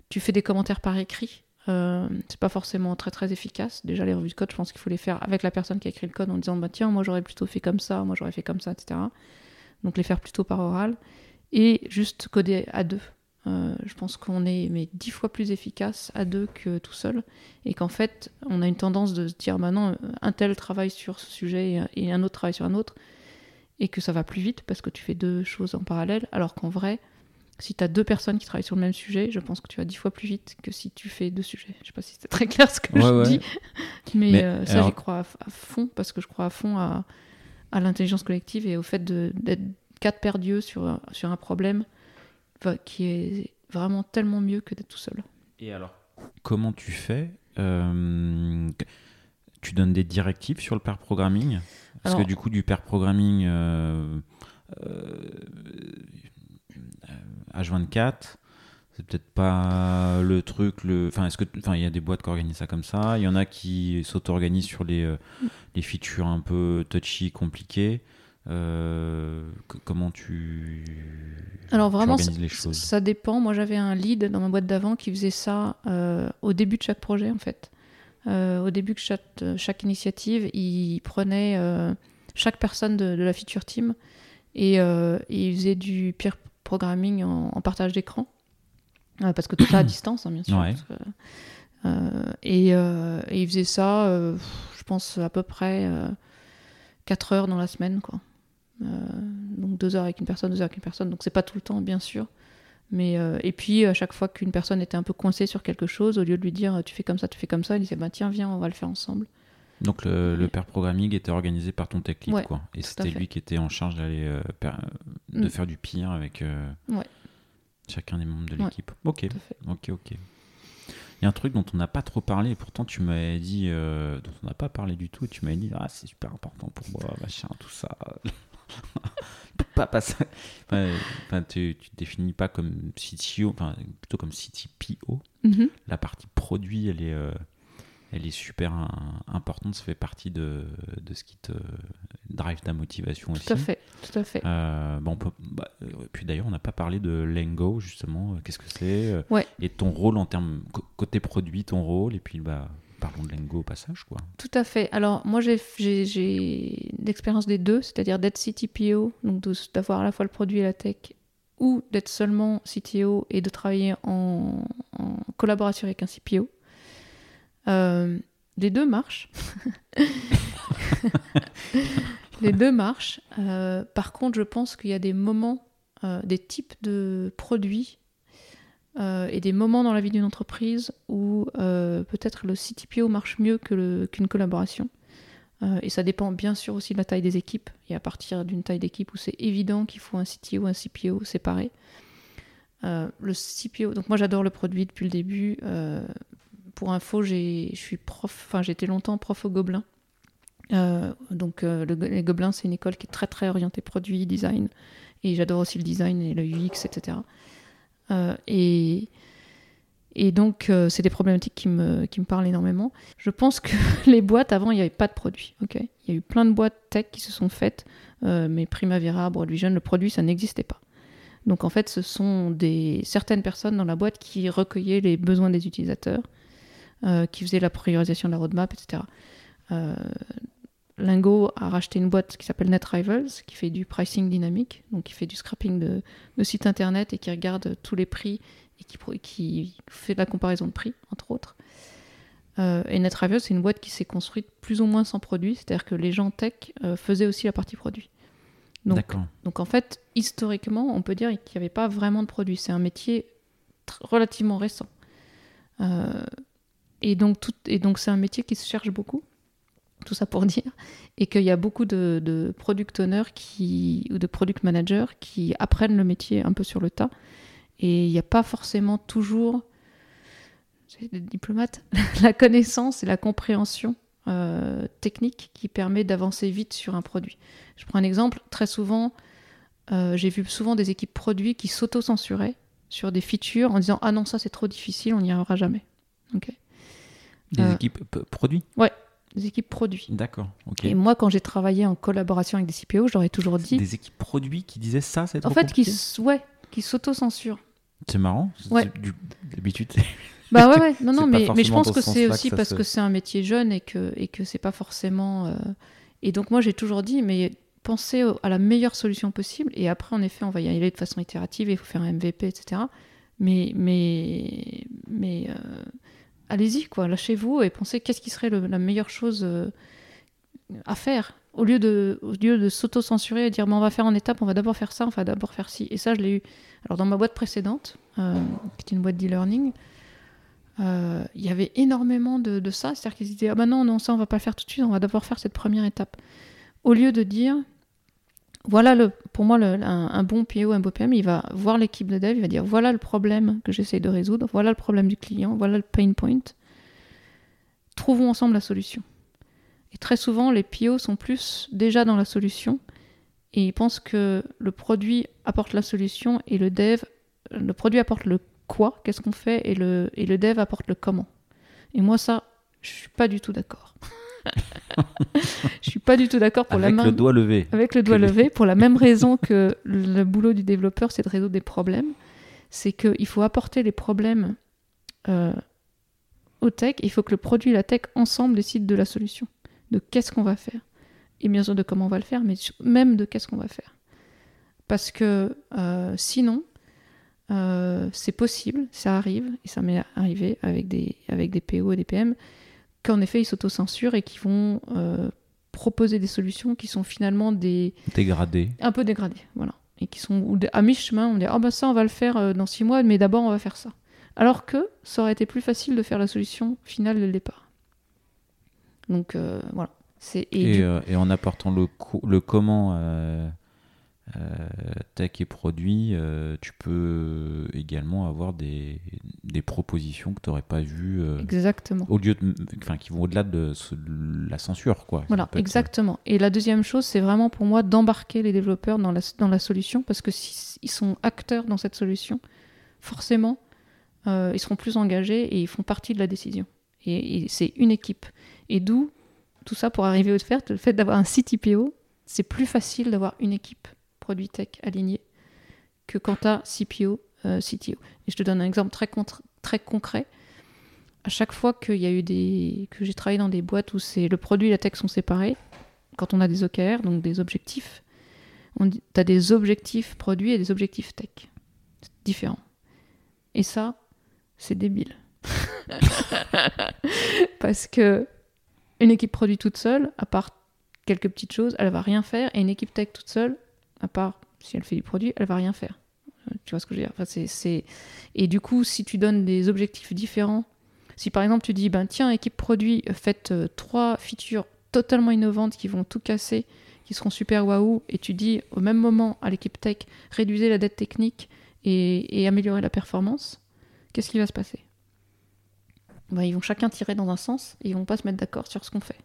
tu fais des commentaires par écrit. Euh, c'est pas forcément très très efficace. Déjà, les revues de code, je pense qu'il faut les faire avec la personne qui a écrit le code en disant bah, tiens, moi j'aurais plutôt fait comme ça, moi j'aurais fait comme ça, etc. Donc les faire plutôt par oral et juste coder à deux. Euh, je pense qu'on est mais dix fois plus efficace à deux que tout seul, et qu'en fait, on a une tendance de se dire maintenant, bah un tel travaille sur ce sujet et un autre travaille sur un autre, et que ça va plus vite parce que tu fais deux choses en parallèle, alors qu'en vrai, si tu as deux personnes qui travaillent sur le même sujet, je pense que tu vas dix fois plus vite que si tu fais deux sujets. Je sais pas si c'est très clair ce que je dis, mais, euh, ça j'y crois à, fond parce que je crois à fond à, à l'intelligence collective et au fait d'être quatre paires d'yeux sur, sur un problème qui est vraiment tellement mieux que d'être tout seul. Et alors, comment tu fais euh, Tu donnes des directives sur le pair programming? Parce que du coup, du pair programming euh, euh, H24, c'est peut-être pas le truc le enfin est-ce que enfin il y a des boîtes qui organisent ça comme ça? Il y en a qui s'auto-organisent sur les les features un peu touchy compliquées euh, comment tu alors vraiment les choses? ça dépend moi j'avais un lead dans ma boîte d'avant qui faisait ça euh, au début de chaque projet en fait au début de chaque, chaque, initiative, il prenait chaque personne de, la feature team et, il faisait du peer programming en, partage d'écran. parce que tout ça à distance, hein, bien sûr. Et, et, il faisait ça, je pense, à peu près 4 heures dans la semaine, quoi. Euh, donc 2 heures avec une personne, 2 heures avec une personne. Donc c'est pas tout le temps, bien sûr. Mais, euh, et puis, à chaque fois qu'une personne était un peu coincée sur quelque chose, au lieu de lui dire tu fais comme ça, tu fais comme ça, il disait bah, tiens, viens, on va le faire ensemble. Donc le, le pair programming était organisé par ton tech lead, quoi. Et c'était lui qui était en charge d'aller euh, de mm. faire du pire avec chacun des membres de l'équipe. Ok, ok, ok. Il y a un truc dont on n'a pas trop parlé, et pourtant tu m'avais dit, dont on n'a pas parlé du tout, et tu m'avais dit, ah c'est super important pour moi, machin, tout ça. pas passer. Enfin, tu, tu te définis pas comme CTO, enfin, plutôt comme CTPO. Mhm. La partie produit, elle est, euh, elle est super importante. Ça fait partie de, de, ce qui te drive ta motivation tout aussi. À fait, tout à fait. Euh, bon, bah, euh, puis d'ailleurs, on n'a pas parlé de Lengo, justement. Qu'est-ce que c'est ouais. Et ton rôle en termes côté produit, ton rôle, et puis bah, parlons de Lengo au passage. Quoi. Tout à fait. Alors, moi, j'ai l'expérience des deux, c'est-à-dire d'être CTPO, donc d'avoir à la fois le produit et la tech, ou d'être seulement CTO et de travailler en, collaboration avec un CPO. Euh, les deux marchent. les deux marchent. Euh, par contre, je pense qu'il y a des moments, euh, des types de produits euh, et des moments dans la vie d'une entreprise où euh, peut-être le CTPO marche mieux qu'une collaboration. Euh, et ça dépend bien sûr aussi de la taille des équipes. Et à partir d'une taille d'équipe où c'est évident qu'il faut un CTO, un CPO séparé. le CPO, donc moi j'adore le produit depuis le début. pour info, je suis prof, enfin j'étais longtemps prof au Gobelin. donc les Gobelins, c'est une école qui est très très orientée produit, design. Et j'adore aussi le design et le UX, etc. Euh, et, et donc, euh, c'est des problématiques qui me, qui me parlent énormément. Je pense que les boîtes, avant, il n'y avait pas de produit. ok? Il y a eu plein de boîtes tech qui se sont faites, euh, mais Primavera, Broadway Jeune, le produit, ça n'existait pas. Donc, en fait, ce sont des, certaines personnes dans la boîte qui recueillaient les besoins des utilisateurs, qui faisaient la priorisation de la roadmap, etc. Lingo a racheté une boîte qui s'appelle NetRivals, qui fait du pricing dynamique, donc qui fait du scrapping de, sites internet et qui regarde tous les prix et qui, qui fait de la comparaison de prix, entre autres. Euh, et NetRivals, c'est une boîte qui s'est construite plus ou moins sans produit, c'est-à-dire que les gens tech euh, faisaient aussi la partie produit. Donc, donc en fait, historiquement, on peut dire qu'il n'y avait pas vraiment de produit. C'est un métier relativement récent. Euh, et donc, et donc c'est un métier qui se cherche beaucoup tout ça pour dire, et qu'il y a beaucoup de, product owners qui, ou de product managers qui apprennent le métier un peu sur le tas, et il n'y a pas forcément toujours, des diplomates, la connaissance et la compréhension euh, technique qui permet d'avancer vite sur un produit. Je prends un exemple, très souvent, euh, j'ai vu souvent des équipes produits qui s'auto-censuraient sur des features en disant Ah non, ça c'est trop difficile, on n'y arrivera jamais. Des euh, équipes produits? Ouais, des équipes produits. D'accord. Et moi, quand j'ai travaillé en collaboration avec des CPO, j'aurais toujours dit. Des équipes produits qui disaient ça, c'est En fait, qui, ouais, qui s'auto-censurent. C'est marrant. Ouais. D'habitude. Bah ouais, ouais. Non, non, mais, mais je pense que c'est aussi parce que c'est un métier jeune et que, et que c'est pas forcément. Euh, et donc, moi, j'ai toujours dit, mais pensez à la meilleure solution possible. Et après, en effet, on va y aller de façon itérative. Il faut faire un MVP, etc. Mais, mais, mais euh, allez-y, quoi, lâchez-vous et pensez qu'est-ce qui serait la meilleure chose euh, à faire. Au lieu de, de s'auto-censurer et dire on va faire en étape, on va d'abord faire ça, on va d'abord faire ci. Et ça, je l'ai eu. Alors, dans ma boîte précédente, euh, qui était une boîte d'e-learning, euh, il y avait énormément de, ça. C'est-à-dire qu'ils disaient ah ben non, non, ça, on va pas le faire tout de suite, on va d'abord faire cette première étape. Au lieu de dire voilà le, pour moi un, bon PO, un beau PM, il va voir l'équipe de dev, il va dire voilà le problème que j'essaie de résoudre, voilà le problème du client, voilà le pain point. Trouvons ensemble la solution. Et très souvent, les PO sont plus déjà dans la solution et ils pensent que le produit apporte la solution et le dev, le produit apporte le quoi, qu'est-ce qu'on fait, et le, et le dev apporte le comment. Et moi, ça, je suis pas du tout d'accord. pas du tout d'accord pour la main. Avec le doigt levé. Avec le doigt levé, pour la même raison que le boulot du développeur, c'est de résoudre des problèmes. C'est qu'il faut apporter les problèmes euh, au tech, il faut que le produit et la tech ensemble décident de la solution, de qu'est-ce qu'on va faire. Et bien sûr de comment on va le faire, mais même de qu'est-ce qu'on va faire. Parce que euh, sinon, euh, c'est possible, ça arrive, et ça m'est arrivé avec des, avec des PO et des PM, qu'en effet ils s'autocensurent et qui vont euh, proposer des solutions qui sont finalement des... Dégradées. Un peu dégradées, voilà. Et qui sont à mi-chemin, on dit ah bah ça on va le faire dans six mois, mais d'abord on va faire ça. Alors que ça aurait été plus facile de faire la solution finale dès le départ. Donc voilà. Et, et, en apportant le, le comment euh, tech et produits, euh, tu peux également avoir des, des propositions que tu n'aurais pas vues. Euh, exactement. Au lieu de, enfin, qui vont au-delà de, la censure, quoi. Voilà, exactement. Et la deuxième chose, c'est vraiment pour moi d'embarquer les développeurs dans la, dans la solution, parce que s'ils sont acteurs dans cette solution, forcément, ils seront plus engagés et ils font partie de la décision. Et, c'est une équipe. Et d'où tout ça pour arriver au fait, le fait d'avoir un CTPO, c'est plus facile d'avoir une équipe produit tech aligné que quand tu as CPO, euh, CTO. Et je te donne un exemple très, très concret. À chaque fois qu'il y a eu des. que j'ai travaillé dans des boîtes où le produit et la tech sont séparés, quand on a des OKR, donc des objectifs, tu as des objectifs produits et des objectifs tech. C'est différent. Et ça, c'est débile. Parce que une équipe produit toute seule, à part quelques petites choses, elle va rien faire, et une équipe tech toute seule, à part si elle fait du produit, elle va rien faire. Euh, tu vois ce que je veux dire? Enfin, Et du coup, si tu donnes des objectifs différents, si par exemple tu dis, ben tiens, équipe produit, faites euh, trois features totalement innovantes qui vont tout casser, qui seront super waouh, et tu dis au même moment à l'équipe tech, réduisez la dette technique et, et améliorer la performance, qu'est-ce qui va se passer? Ben, Ils vont chacun tirer dans un sens et ils vont pas se mettre d'accord sur ce qu'on fait.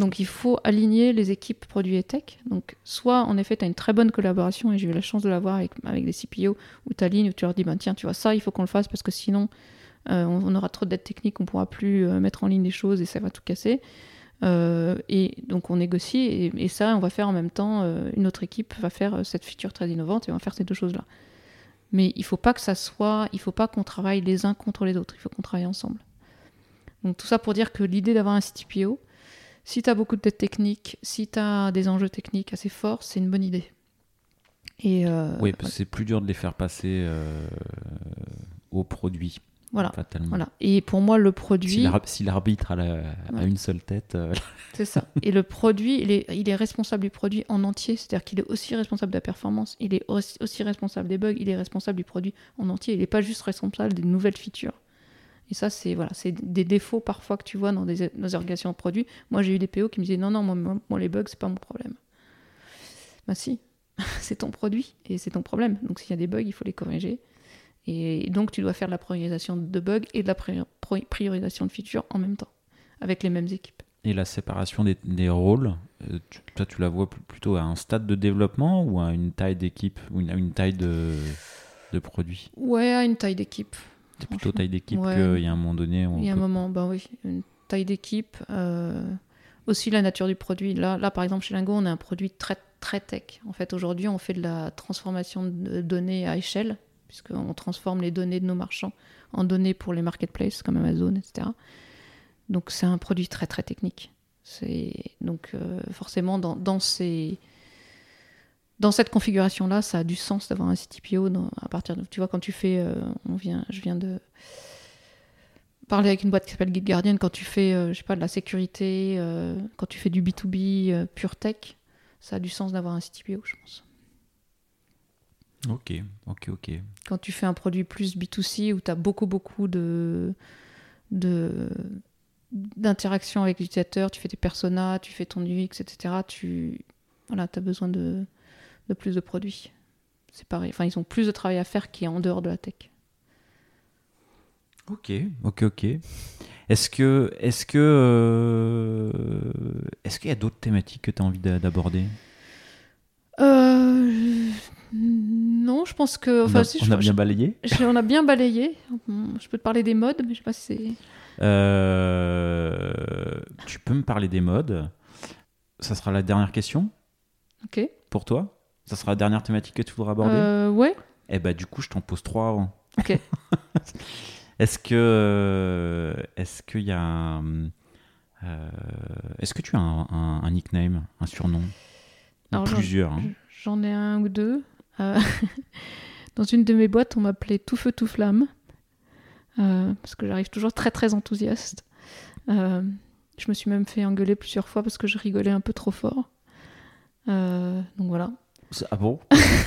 Donc il faut aligner les équipes produits et tech. Donc soit en effet tu as une très bonne collaboration et j'ai eu la chance de l'avoir avec, des CPO où tu alignes, où tu leur dis ben, tiens tu vois ça il faut qu'on le fasse parce que sinon euh, on, aura trop de dettes techniques, on pourra plus euh, mettre en ligne des choses et ça va tout casser. Euh, et donc on négocie et, ça on va faire en même temps, une autre équipe va faire cette feature très innovante et on va faire ces deux choses là. Mais il faut pas que ça soit, il faut pas qu'on travaille les uns contre les autres, il faut qu'on travaille ensemble. Donc tout ça pour dire que l'idée d'avoir un CTPO, si tu as beaucoup de dettes techniques, si tu as des enjeux techniques assez forts, c'est une bonne idée. Et euh, oui, parce que c'est plus dur de les faire passer euh, au produit. Voilà. voilà. Et pour moi, le produit. Si l'arbitre a, une seule tête. Euh, c'est ça. Et le produit, il est, il est responsable du produit en entier. C'est-à-dire qu'il est aussi responsable de la performance, il est aussi responsable des bugs, il est responsable du produit en entier. Il n'est pas juste responsable des nouvelles features. Et ça, c'est voilà, c'est des défauts parfois que tu vois dans des, organisations de produits. Moi, j'ai eu des PO qui me disaient non, non, moi, les bugs, c'est pas mon problème. Bah si, c'est ton produit et c'est ton problème. Donc s'il y a des bugs, il faut les corriger. Et donc tu dois faire de la priorisation de bugs et de la priorisation de features en même temps, avec les mêmes équipes. Et la séparation des, rôles, euh, toi tu la vois plutôt à un stade de développement ou à une taille d'équipe ou à une taille de, de produit? Ouais, à une taille d'équipe. C'est plutôt taille d'équipe qu'il y a un moment donné. Il y a un moment, ben oui, une taille d'équipe. Euh, aussi la nature du produit. Là, là, par exemple, chez Lingo, on a un produit très, très tech. En fait, aujourd'hui, on fait de la transformation de données à échelle, puisqu'on transforme les données de nos marchands en données pour les marketplaces comme Amazon, etc. Donc, c'est un produit très, très technique. Donc, euh, forcément, dans, dans ces dans cette configuration-là, ça a du sens d'avoir un CTPO à partir de, tu vois, quand tu fais, euh, on vient, je viens de parler avec une boîte qui s'appelle Guide Guardian, quand tu fais, euh, je sais pas, de la sécurité, euh, quand tu fais du B2B pure tech, ça a du sens d'avoir un CTPO, je pense. Ok, ok, ok. Quand tu fais un produit plus B2C où tu as beaucoup, beaucoup de, de d'interaction avec l'utilisateur, tu fais tes personas, tu fais ton UX, etc. Tu voilà, as besoin de, de plus de produits. C'est pareil. Enfin, ils ont plus de travail à faire qui est en dehors de la tech. Ok, ok, ok. Est-ce que, est-ce que, euh, est-ce qu'il y a d'autres thématiques que tu as envie d'aborder? Euh, Non, je pense que. Enfin, on a, bien balayé? on a bien balayé. Je peux te parler des modes, mais je sais pas si c'est. Euh, tu peux me parler des modes? Ça sera la dernière question. Ok. Pour toi? Ça sera la dernière thématique que tu voudras aborder euh, Ouais. Eh bah, du coup, je t'en pose trois avant. Ok. Est-ce que, euh, est-ce qu'il y a, euh, est-ce que tu as un, un- un nickname, un surnom, j'en- plusieurs hein J'en ai un ou deux. Euh, dans une de mes boîtes, on m'appelait Tout Feu Tout Flamme. euh, parce que j'arrive toujours très très enthousiaste. Je me suis même fait engueuler plusieurs fois parce que je rigolais un peu trop fort. Donc voilà. Ah bon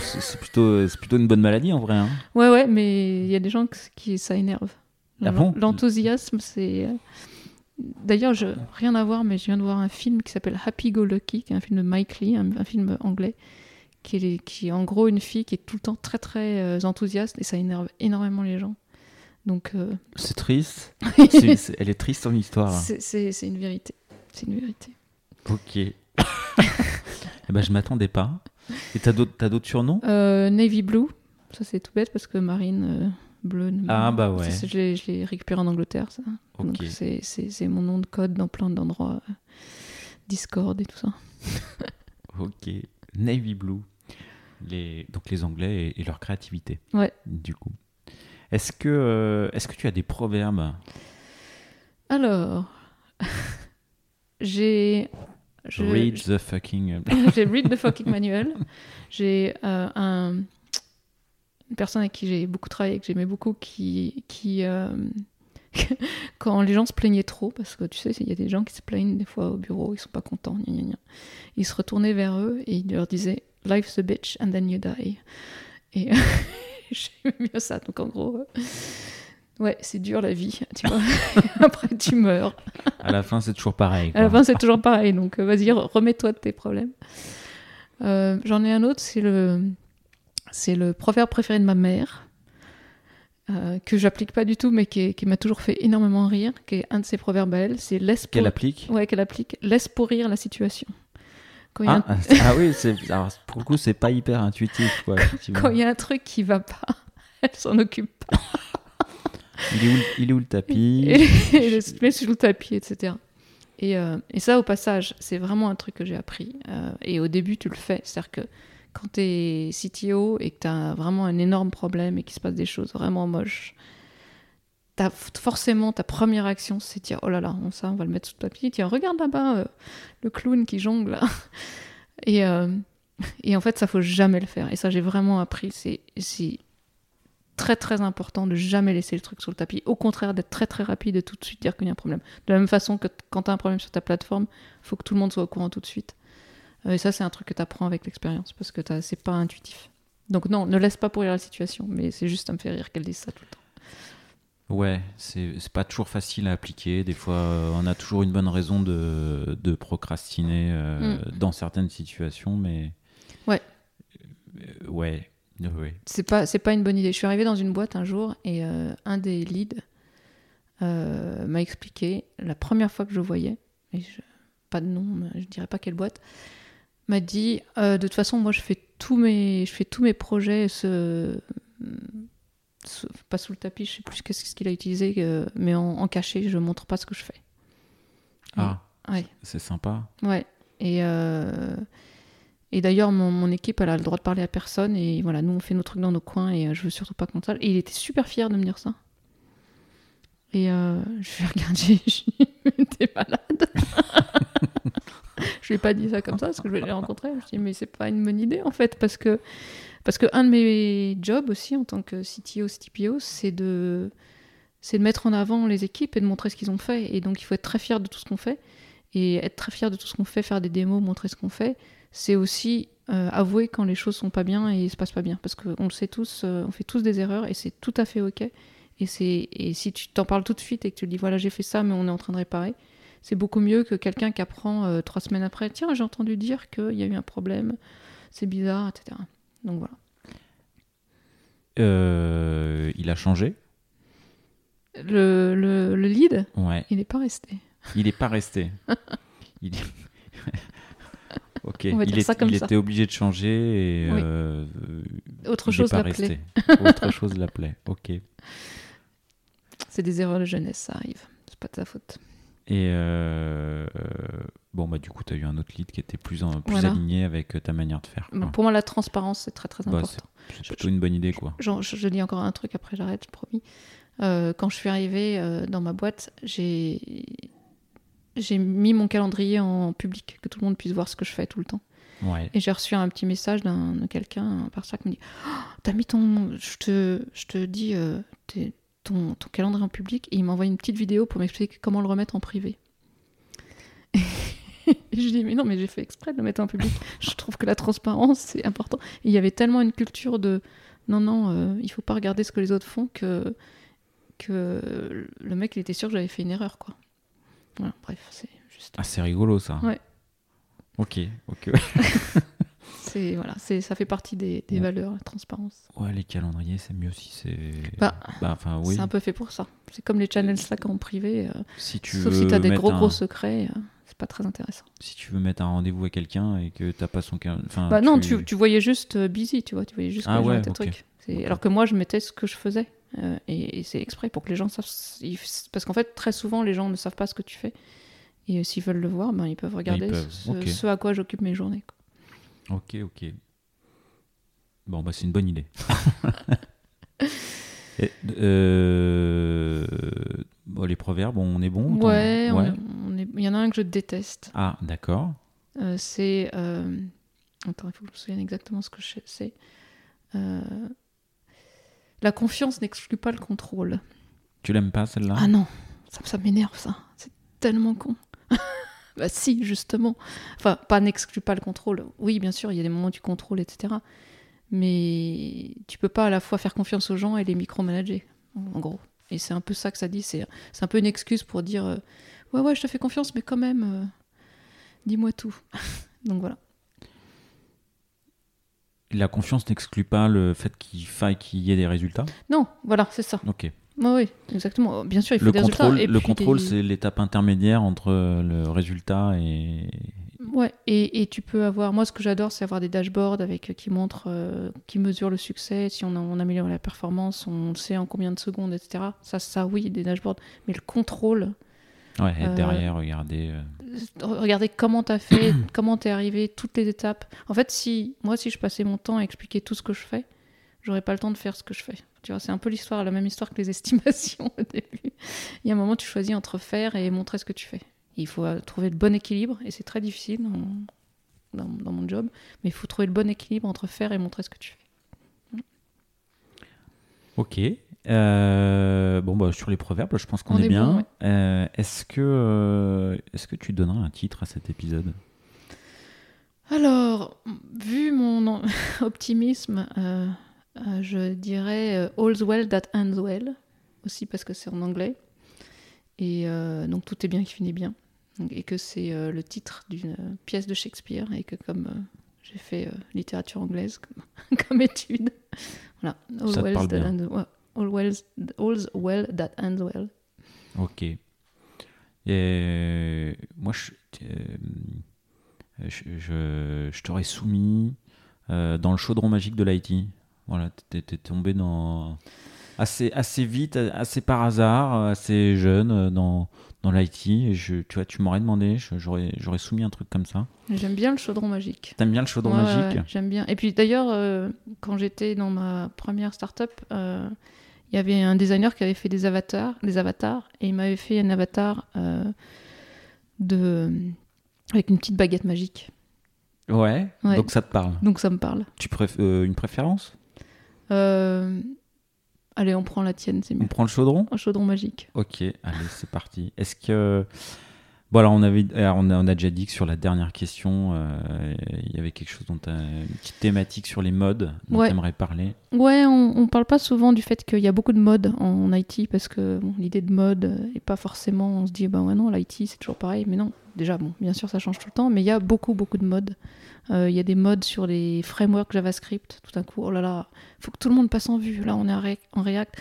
C'est plutôt, plutôt une bonne maladie en vrai. hein. Ouais, ouais, mais il y a des gens qui, ça énerve. Ah bon L'enthousiasme, c'est. euh, D'ailleurs, je... rien à voir, mais je viens de voir un film qui s'appelle Happy Go Lucky, qui est un film de Mike Lee, un, un film anglais, qui est, qui est en gros une fille qui est tout le temps très très euh, enthousiaste et ça énerve énormément les gens. Donc, euh, C'est triste. Elle est triste ton histoire. c'est une vérité. C'est une vérité. Ok. eh ben, je m'attendais pas. Et t'as d'autres, t'as d'autres surnoms? Euh, Navy Blue, ça c'est tout bête parce que marine euh, bleu. Ah, bah ouais. Ça, Je l'ai- récupéré en Angleterre, ça. Ok. Donc c'est- c'est c'est mon nom de code dans plein d'endroits, euh, Discord et tout ça. Ok. Navy Blue. Les, donc les Anglais et, et leur créativité. Ouais. Du coup. Est-ce que, euh, est-ce que tu as des proverbes? Alors, j'ai. Je- Read the fucking. j'ai read the fucking manual. J'ai euh, un, une personne avec qui j'ai beaucoup travaillé, que j'aimais beaucoup, qui, qui euh, quand les gens se plaignaient trop, parce que tu sais, il y a des gens qui se plaignent des fois au bureau, ils sont pas contents, gna, gna, gna. il se retournait vers eux et il leur disait Life's a bitch and then you die. Et j'aime bien ça. Donc en gros, euh, ouais, c'est dur la vie, tu vois. Après, tu meurs. À la fin, c'est toujours pareil. À la fin, c'est toujours pareil. Donc, euh, vas-y, re- remets-toi de tes problèmes. Euh, J'en ai un autre, c'est le, c'est le proverbe préféré de ma mère, euh, que j'applique pas du tout, mais qui, qui m'a toujours fait énormément rire, qui est un de ses proverbes à elle, c'est laisse pour... Qu'elle applique? Ouais, qu'elle applique. Laisse pour rire la situation. Quand ah, un- ah, oui, alors, pour le coup, c'est pas hyper intuitif. Quoi, quand il y a un truc qui va pas, elle s'en occupe pas. Il, est où, le- il est où le tapis et, le sous le tapis, etc. Et, euh, et ça, au passage, c'est vraiment un truc que j'ai appris. Euh, et au début, tu le fais. C'est-à-dire que quand tu es CTO et que tu as vraiment un énorme problème et qu'il se passe des choses vraiment moches, t'as f- forcément ta première action, c'est de dire oh là là, on, ça, on va le mettre sous le tapis. Tiens, regarde là-bas euh, le clown qui jongle. et, et en fait, ça faut jamais le faire. Et ça, j'ai vraiment appris. C'est très très important de jamais laisser le truc sur le tapis. Au contraire, d'être très très rapide et tout de suite dire qu'il y a un problème. De la même façon que quand tu as un problème sur ta plateforme, il faut que tout le monde soit au courant tout de suite. Euh, Et ça, c'est un truc que tu apprends avec l'expérience parce que c'est pas intuitif. Donc non, ne laisse pas pourrir la situation, mais c'est juste, ça me fait rire qu'elle dise ça tout le temps. Ouais, c'est, pas toujours facile à appliquer. Des fois, euh, on a toujours une bonne raison de, de procrastiner euh, dans certaines situations, mais. Mm. Ouais. Euh, ouais. C'est pas, c'est pas une bonne idée. Je suis arrivée dans une boîte un jour et euh, un des leads euh, m'a expliqué la première fois que je voyais, et je- pas de nom, je dirais pas quelle boîte, m'a dit euh, de toute façon moi je fais tous mes, je fais tous mes projets ce, ce- pas sous le tapis, je sais plus qu'est-ce ce qu'il a utilisé, mais en, en caché, je montre pas ce que je fais. Ah, Ouais. c'est sympa. Ouais. Et, et d'ailleurs, mon, équipe, elle a le droit de parler à personne. Et voilà, nous, on fait nos trucs dans nos coins et euh, je veux surtout pas qu'on sache. Et il était super fier de me dire ça. Et euh, je lui ai regardé, je t'es malade. je lui ai pas dit ça comme ça parce que je l'ai rencontré. Je lui ai dit, mais c'est pas une bonne idée en fait. Parce que, parce que un de mes jobs aussi en tant que CTO, CTPO, c'est de, c'est de mettre en avant les équipes et de montrer ce qu'ils ont fait. Et donc, il faut être très fier de tout ce qu'on fait et être très fier de tout ce qu'on fait, faire des démos, montrer ce qu'on fait, c'est aussi euh, avouer quand les choses sont pas bien et se passent pas bien. Parce qu'on le sait tous, euh, on fait tous des erreurs et c'est tout à fait ok. Et, c'est, et si tu t'en parles tout de suite et que tu dis voilà, j'ai fait ça, mais on est en train de réparer, c'est beaucoup mieux que quelqu'un qui apprend euh, trois semaines après tiens, j'ai entendu dire qu'il y a eu un problème, c'est bizarre, etc. Donc voilà. Il a changé? Le, le, le lead, Ouais. il n'est pas resté. Il n'est pas resté. il... ok. On va il dire ça comme il ça. était obligé de changer et Oui. euh, Autre chose pas resté. Autre chose l'appelait. Ok. Et C'est des erreurs de jeunesse, ça arrive. C'est pas de ta faute. euh, euh, bon bah du coup tu as eu un autre lead qui était plus en, plus Voilà. aligné avec euh, ta manière de faire. quoi. Bon, pour moi, la transparence, c'est très très Bah, important. C'est plutôt une bonne idée quoi. Je, je dis encore un truc, après j'arrête, promis. euh, quand je suis arrivée euh, dans ma boîte, j'ai j'ai mis mon calendrier en public, que tout le monde puisse voir ce que je fais tout le temps. Ouais. Et j'ai reçu un petit message d'un de quelqu'un par ça qui me dit Oh, T'as mis ton. Je te, je te dis euh, ton, ton calendrier en public. Et il m'a envoyé une petite vidéo pour m'expliquer comment le remettre en privé. Et je dis Mais non, mais j'ai fait exprès de le mettre en public. Je trouve que la transparence, c'est important. Et il y avait tellement une culture de Non, non, euh, il faut pas regarder ce que les autres font que, que le mec, il était sûr que j'avais fait une erreur, quoi. Voilà, bref, c'est juste. Ah, c'est rigolo ça. Ouais. Ok, ok. C'est voilà, c'est ça fait partie des, des Ouais. valeurs, la transparence. Ouais, les calendriers, c'est mieux si c'est. Bah, enfin, oui. C'est un peu fait pour ça. C'est comme les channels Slack en privé. euh, Si tu sauf veux si t'as des gros un- gros secrets, euh, c'est pas très intéressant. Si tu veux mettre un rendez-vous à quelqu'un et que t'as pas son. Enfin, bah non, tu, tu voyais juste euh, busy, tu vois, tu voyais juste Ah les gens ouais, étaient ok. trucs. Alors que moi, je mettais ce que je faisais. Euh, et et c'est exprès pour que les gens savent. Parce qu'en fait, très souvent, les gens ne savent pas ce que tu fais. Et euh, s'ils veulent le voir, ben, ils peuvent regarder peuvent, ce, à quoi j'occupe mes journées. quoi. Ok, ok. Bon, bah c'est une bonne idée. Et, euh, bon, les proverbes, on est bon Ouais, on- ouais. on est- il y en a un que je déteste. Ah, d'accord. C'est. Attends, il faut que je me souvienne exactement ce que c'est. Euh, La confiance n'exclut pas le contrôle. Tu l'aimes pas celle-là? Ah non, ça, ça m'énerve ça. C'est tellement con. bah si, justement. Enfin, pas n'exclut pas le contrôle. Oui, bien sûr, il y a des moments où tu contrôles, etc. Mais tu peux pas à la fois faire confiance aux gens et les micromanager, en gros. Et c'est un peu ça que ça dit. C'est c'est un peu une excuse pour dire euh, Ouais, ouais, je te fais confiance, mais quand même, euh, dis-moi tout. Donc voilà. La confiance n'exclut pas le fait qu'il faille qu'il y ait des résultats Non, voilà, c'est ça. Ok. Oui, oui, exactement. Bien sûr, il faut Le des contrôle, résultats. Et le contrôle des- c'est l'étape intermédiaire entre le résultat et. Ouais, et, et tu peux avoir. Moi, ce que j'adore, c'est avoir des dashboards avec euh, qui montrent, euh, qui mesurent le succès, si on, a- on améliore la performance, on sait en combien de secondes, etc. Ça, ça, oui, des dashboards. Mais le contrôle, Ouais, être Euh, derrière, euh, regardez comment t'as fait, comment t'es arrivé, toutes les étapes. En fait, si moi, si je passais mon temps à expliquer tout ce que je fais, j'aurais pas le temps de faire ce que je fais. Tu vois, c'est un peu l'histoire, la même histoire que les estimations au début. Il y a un moment, tu choisis entre faire et montrer ce que tu fais. Il faut euh, trouver le bon équilibre, et c'est très difficile dans, dans- dans mon job, mais il faut trouver le bon équilibre entre faire et montrer ce que tu fais. Ok. Euh, bon, bah, sur les proverbes, je pense qu'on On est, est bien. bon, ouais. Euh, est-ce que, euh, est-ce que tu donnerais un titre à cet épisode? Alors, vu mon optimisme, je dirais All's well that ends well, aussi parce que c'est en anglais. Et donc tout est bien qui finit bien. Et que c'est le titre d'une pièce de Shakespeare et que comme j'ai fait littérature anglaise comme, comme étude, voilà. All Ça te well that ends- ouais, all well- all's well that ends well. Ok. Et moi, je, euh, je, je- t'aurais soumis euh, dans le chaudron magique de l'IT. Voilà, t'es t'es tombé dans assez assez vite, assez par hasard, assez jeune euh, dans dans l'IT. Et je, tu vois, tu m'aurais demandé, j'aurais j'aurais soumis un truc comme ça. J'aime bien le chaudron magique. T'aimes bien le chaudron Ouais, magique ouais, J'aime bien. Et puis d'ailleurs, euh, quand j'étais dans ma première startup, euh, il y avait un designer qui avait fait des avatars, des avatars, et il m'avait fait un avatar euh, de avec une petite baguette magique. ouais. Ouais. Donc ça te parle. Donc ça me parle. Tu préf- une préférence? Allez, on prend la tienne, c'est On mieux. prend le chaudron? Un chaudron magique. Ok, allez, c'est parti. Est-ce que. Bon, alors, on, avait, alors, on, a, on a déjà dit que sur la dernière question, euh, il y avait quelque chose dont t'as- une petite thématique sur les modes dont Ouais. tu aimerais parler. Ouais, on, on parle pas souvent du fait qu'il y a beaucoup de modes en, IT parce que bon, l'idée de mode euh, est pas forcément. On se dit, ben ouais, non, l'IT c'est toujours pareil. Mais non, déjà, bon, bien sûr, ça change tout le temps, mais il y a beaucoup, beaucoup de modes. Euh, Il y a des modes sur les frameworks JavaScript. Tout d'un coup, oh là là, faut que tout le monde passe en vue. Là, on est en React- en React.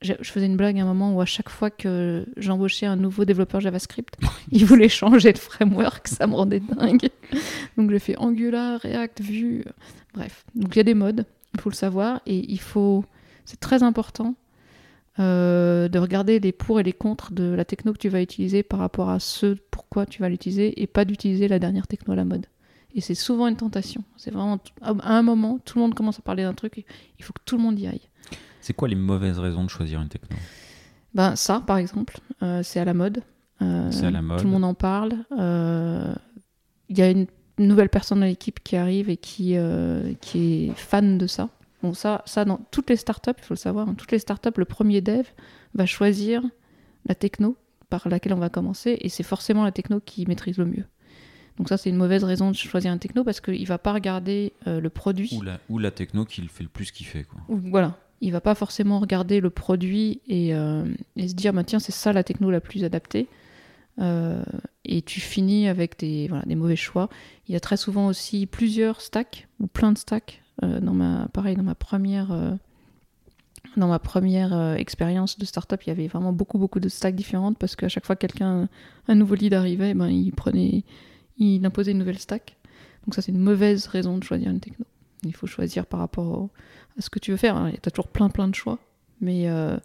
Je je faisais une blague à un moment où à chaque fois que j'embauchais un nouveau développeur JavaScript, il voulait changer de framework, ça me rendait dingue. Donc j'ai fait Angular, React, Vue, bref. Donc il y a des modes, il faut le savoir, et il faut, c'est très important euh, de regarder les pour et les contre de la techno que tu vas utiliser par rapport à ce pourquoi tu vas l'utiliser, et pas d'utiliser la dernière techno à la mode. Et c'est souvent une tentation. C'est vraiment à un moment, tout le monde commence à parler d'un truc, et il faut que tout le monde y aille. C'est quoi les mauvaises raisons de choisir une techno? Ben, ça, par exemple, euh, c'est à la mode. Euh, C'est à la mode. Tout le monde en parle. Euh, Il y a une nouvelle personne dans l'équipe qui arrive et qui, qui est fan de ça. Bon, ça, ça, dans toutes les startups, il faut le savoir, dans toutes les startups, le premier dev va choisir la techno par laquelle on va commencer et c'est forcément la techno qui maîtrise le mieux. Donc ça, c'est une mauvaise raison de choisir un techno parce qu'il va pas regarder euh, le produit. Ou la, ou la techno qui le fait le plus kiffer. Quoi. Ou- Voilà. Il va pas forcément regarder le produit et, euh, et se dire bah, tiens c'est ça la techno la plus adaptée. Euh, et tu finis avec des, voilà, des mauvais choix. Il y a très souvent aussi plusieurs stacks ou plein de stacks. Dans ma, pareil, dans ma première, dans ma première expérience de startup, il y avait vraiment beaucoup beaucoup de stacks différentes parce qu'à chaque fois que quelqu'un, un nouveau lead arrivait, ben, il prenait, il imposait une nouvelle stack. Donc ça c'est une mauvaise raison de choisir une techno. Il faut choisir par rapport à ce que tu veux faire. Tu as toujours plein plein de choix, mais, euh,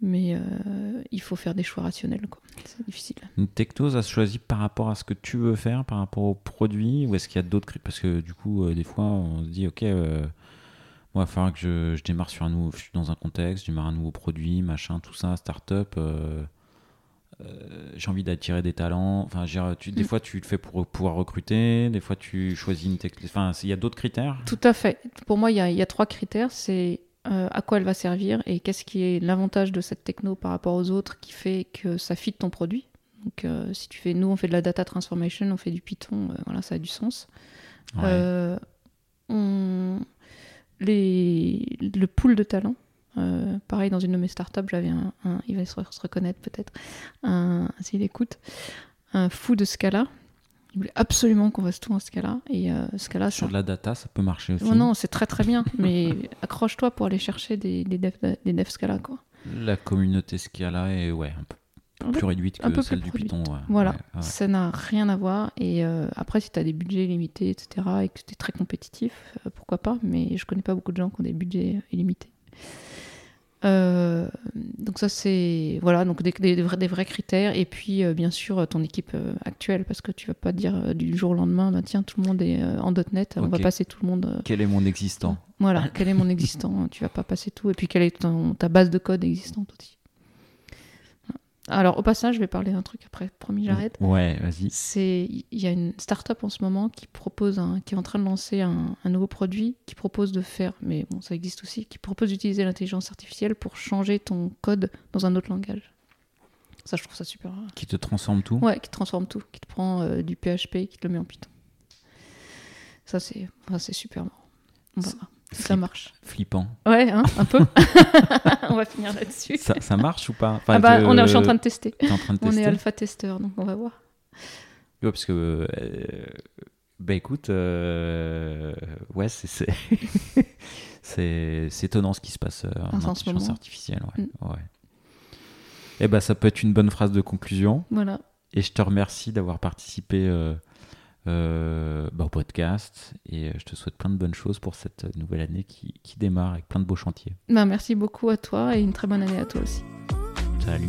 mais euh, il faut faire des choix rationnels. C'est difficile. Une techno, ça se choisit par rapport à ce que tu veux faire, par rapport au produit, ou est-ce qu'il y a d'autres Parce que du coup, euh, des fois, on se dit, ok, moi, il va falloir que je, je démarre sur un nouveau, je suis dans un contexte, je démarre un nouveau produit, machin, tout ça, start-up. Euh, j'ai envie d'attirer des talents. Enfin, dire, tu, des Mm. fois, tu le fais pour pouvoir recruter, des fois, tu choisis une techno. Enfin, il y a d'autres critères Tout à fait. Pour moi, il y a, il y a trois critères. C'est euh, à quoi elle va servir et qu'est-ce qui est l'avantage de cette techno par rapport aux autres qui fait que ça fit ton produit. Donc, euh, si tu fais, nous, on fait de la data transformation, on fait du Python, voilà, ça a du sens. Ouais. On- les... Le pool de talents. Euh, pareil, dans une de mes startups, j'avais un, un- il va se, se reconnaître peut-être, un, s'il écoute, un fou de Scala. Il voulait absolument qu'on fasse tout en Scala. Et euh, Scala, Sur ça- de la data, ça peut marcher aussi. Oh non, c'est très très bien, mais accroche-toi pour aller chercher des, des, devs, Scala, quoi. La communauté Scala est ouais, un peu Un peu- plus réduite que un peu celle plus du Python. ouais. Voilà, Ouais, ouais. ça n'a rien à voir. Et euh, après, si tu as des budgets limités, etc., et que tu es très compétitif, euh, pourquoi pas, mais je connais pas beaucoup de gens qui ont des budgets illimités. Euh, donc ça c'est voilà donc des, des- des vrais, des vrais critères et puis euh, bien sûr ton équipe euh, actuelle parce que tu vas pas dire du jour au lendemain bah, tiens tout le monde est en .net on va passer tout le monde Quel est mon existant? Voilà, quel est mon existant? Tu vas pas passer tout. Et puis, quelle est ton- ta base de code existante aussi. Alors, au passage, je vais parler d'un truc après. Promis, j'arrête. Ouais, vas-y. C'est il y a une start-up en ce moment qui propose un, qui est en train de lancer un, un nouveau produit qui propose de faire, mais bon, ça existe aussi, qui propose d'utiliser l'intelligence artificielle pour changer ton code dans un autre langage. Ça, je trouve ça super. Qui te transforme tout Ouais, qui transforme tout, qui te prend euh, du PHP, qui te le met en Python. Ça, c'est enfin, c'est super marrant. On va ça marche. Flippant. Ouais, hein, un peu. on va finir là-dessus. Ça, ça marche ou pas? Enfin, ah bah, on est, je suis en train de tester. t'es en train de On tester? est alpha testeur, donc on va voir. Ouais, parce que. euh, bah écoute, euh, ouais, c'est. c'est- étonnant ce qui se passe euh, en En ce intelligence artificielle. Ouais. ouais. Et bah, ça peut être une bonne phrase de conclusion. Voilà. Et je te remercie d'avoir participé euh, euh, bah, au podcast. Et euh, je te souhaite plein de bonnes choses pour cette nouvelle année qui, qui démarre avec plein de beaux chantiers. Bah, merci beaucoup à toi et une très bonne année à toi aussi. Salut.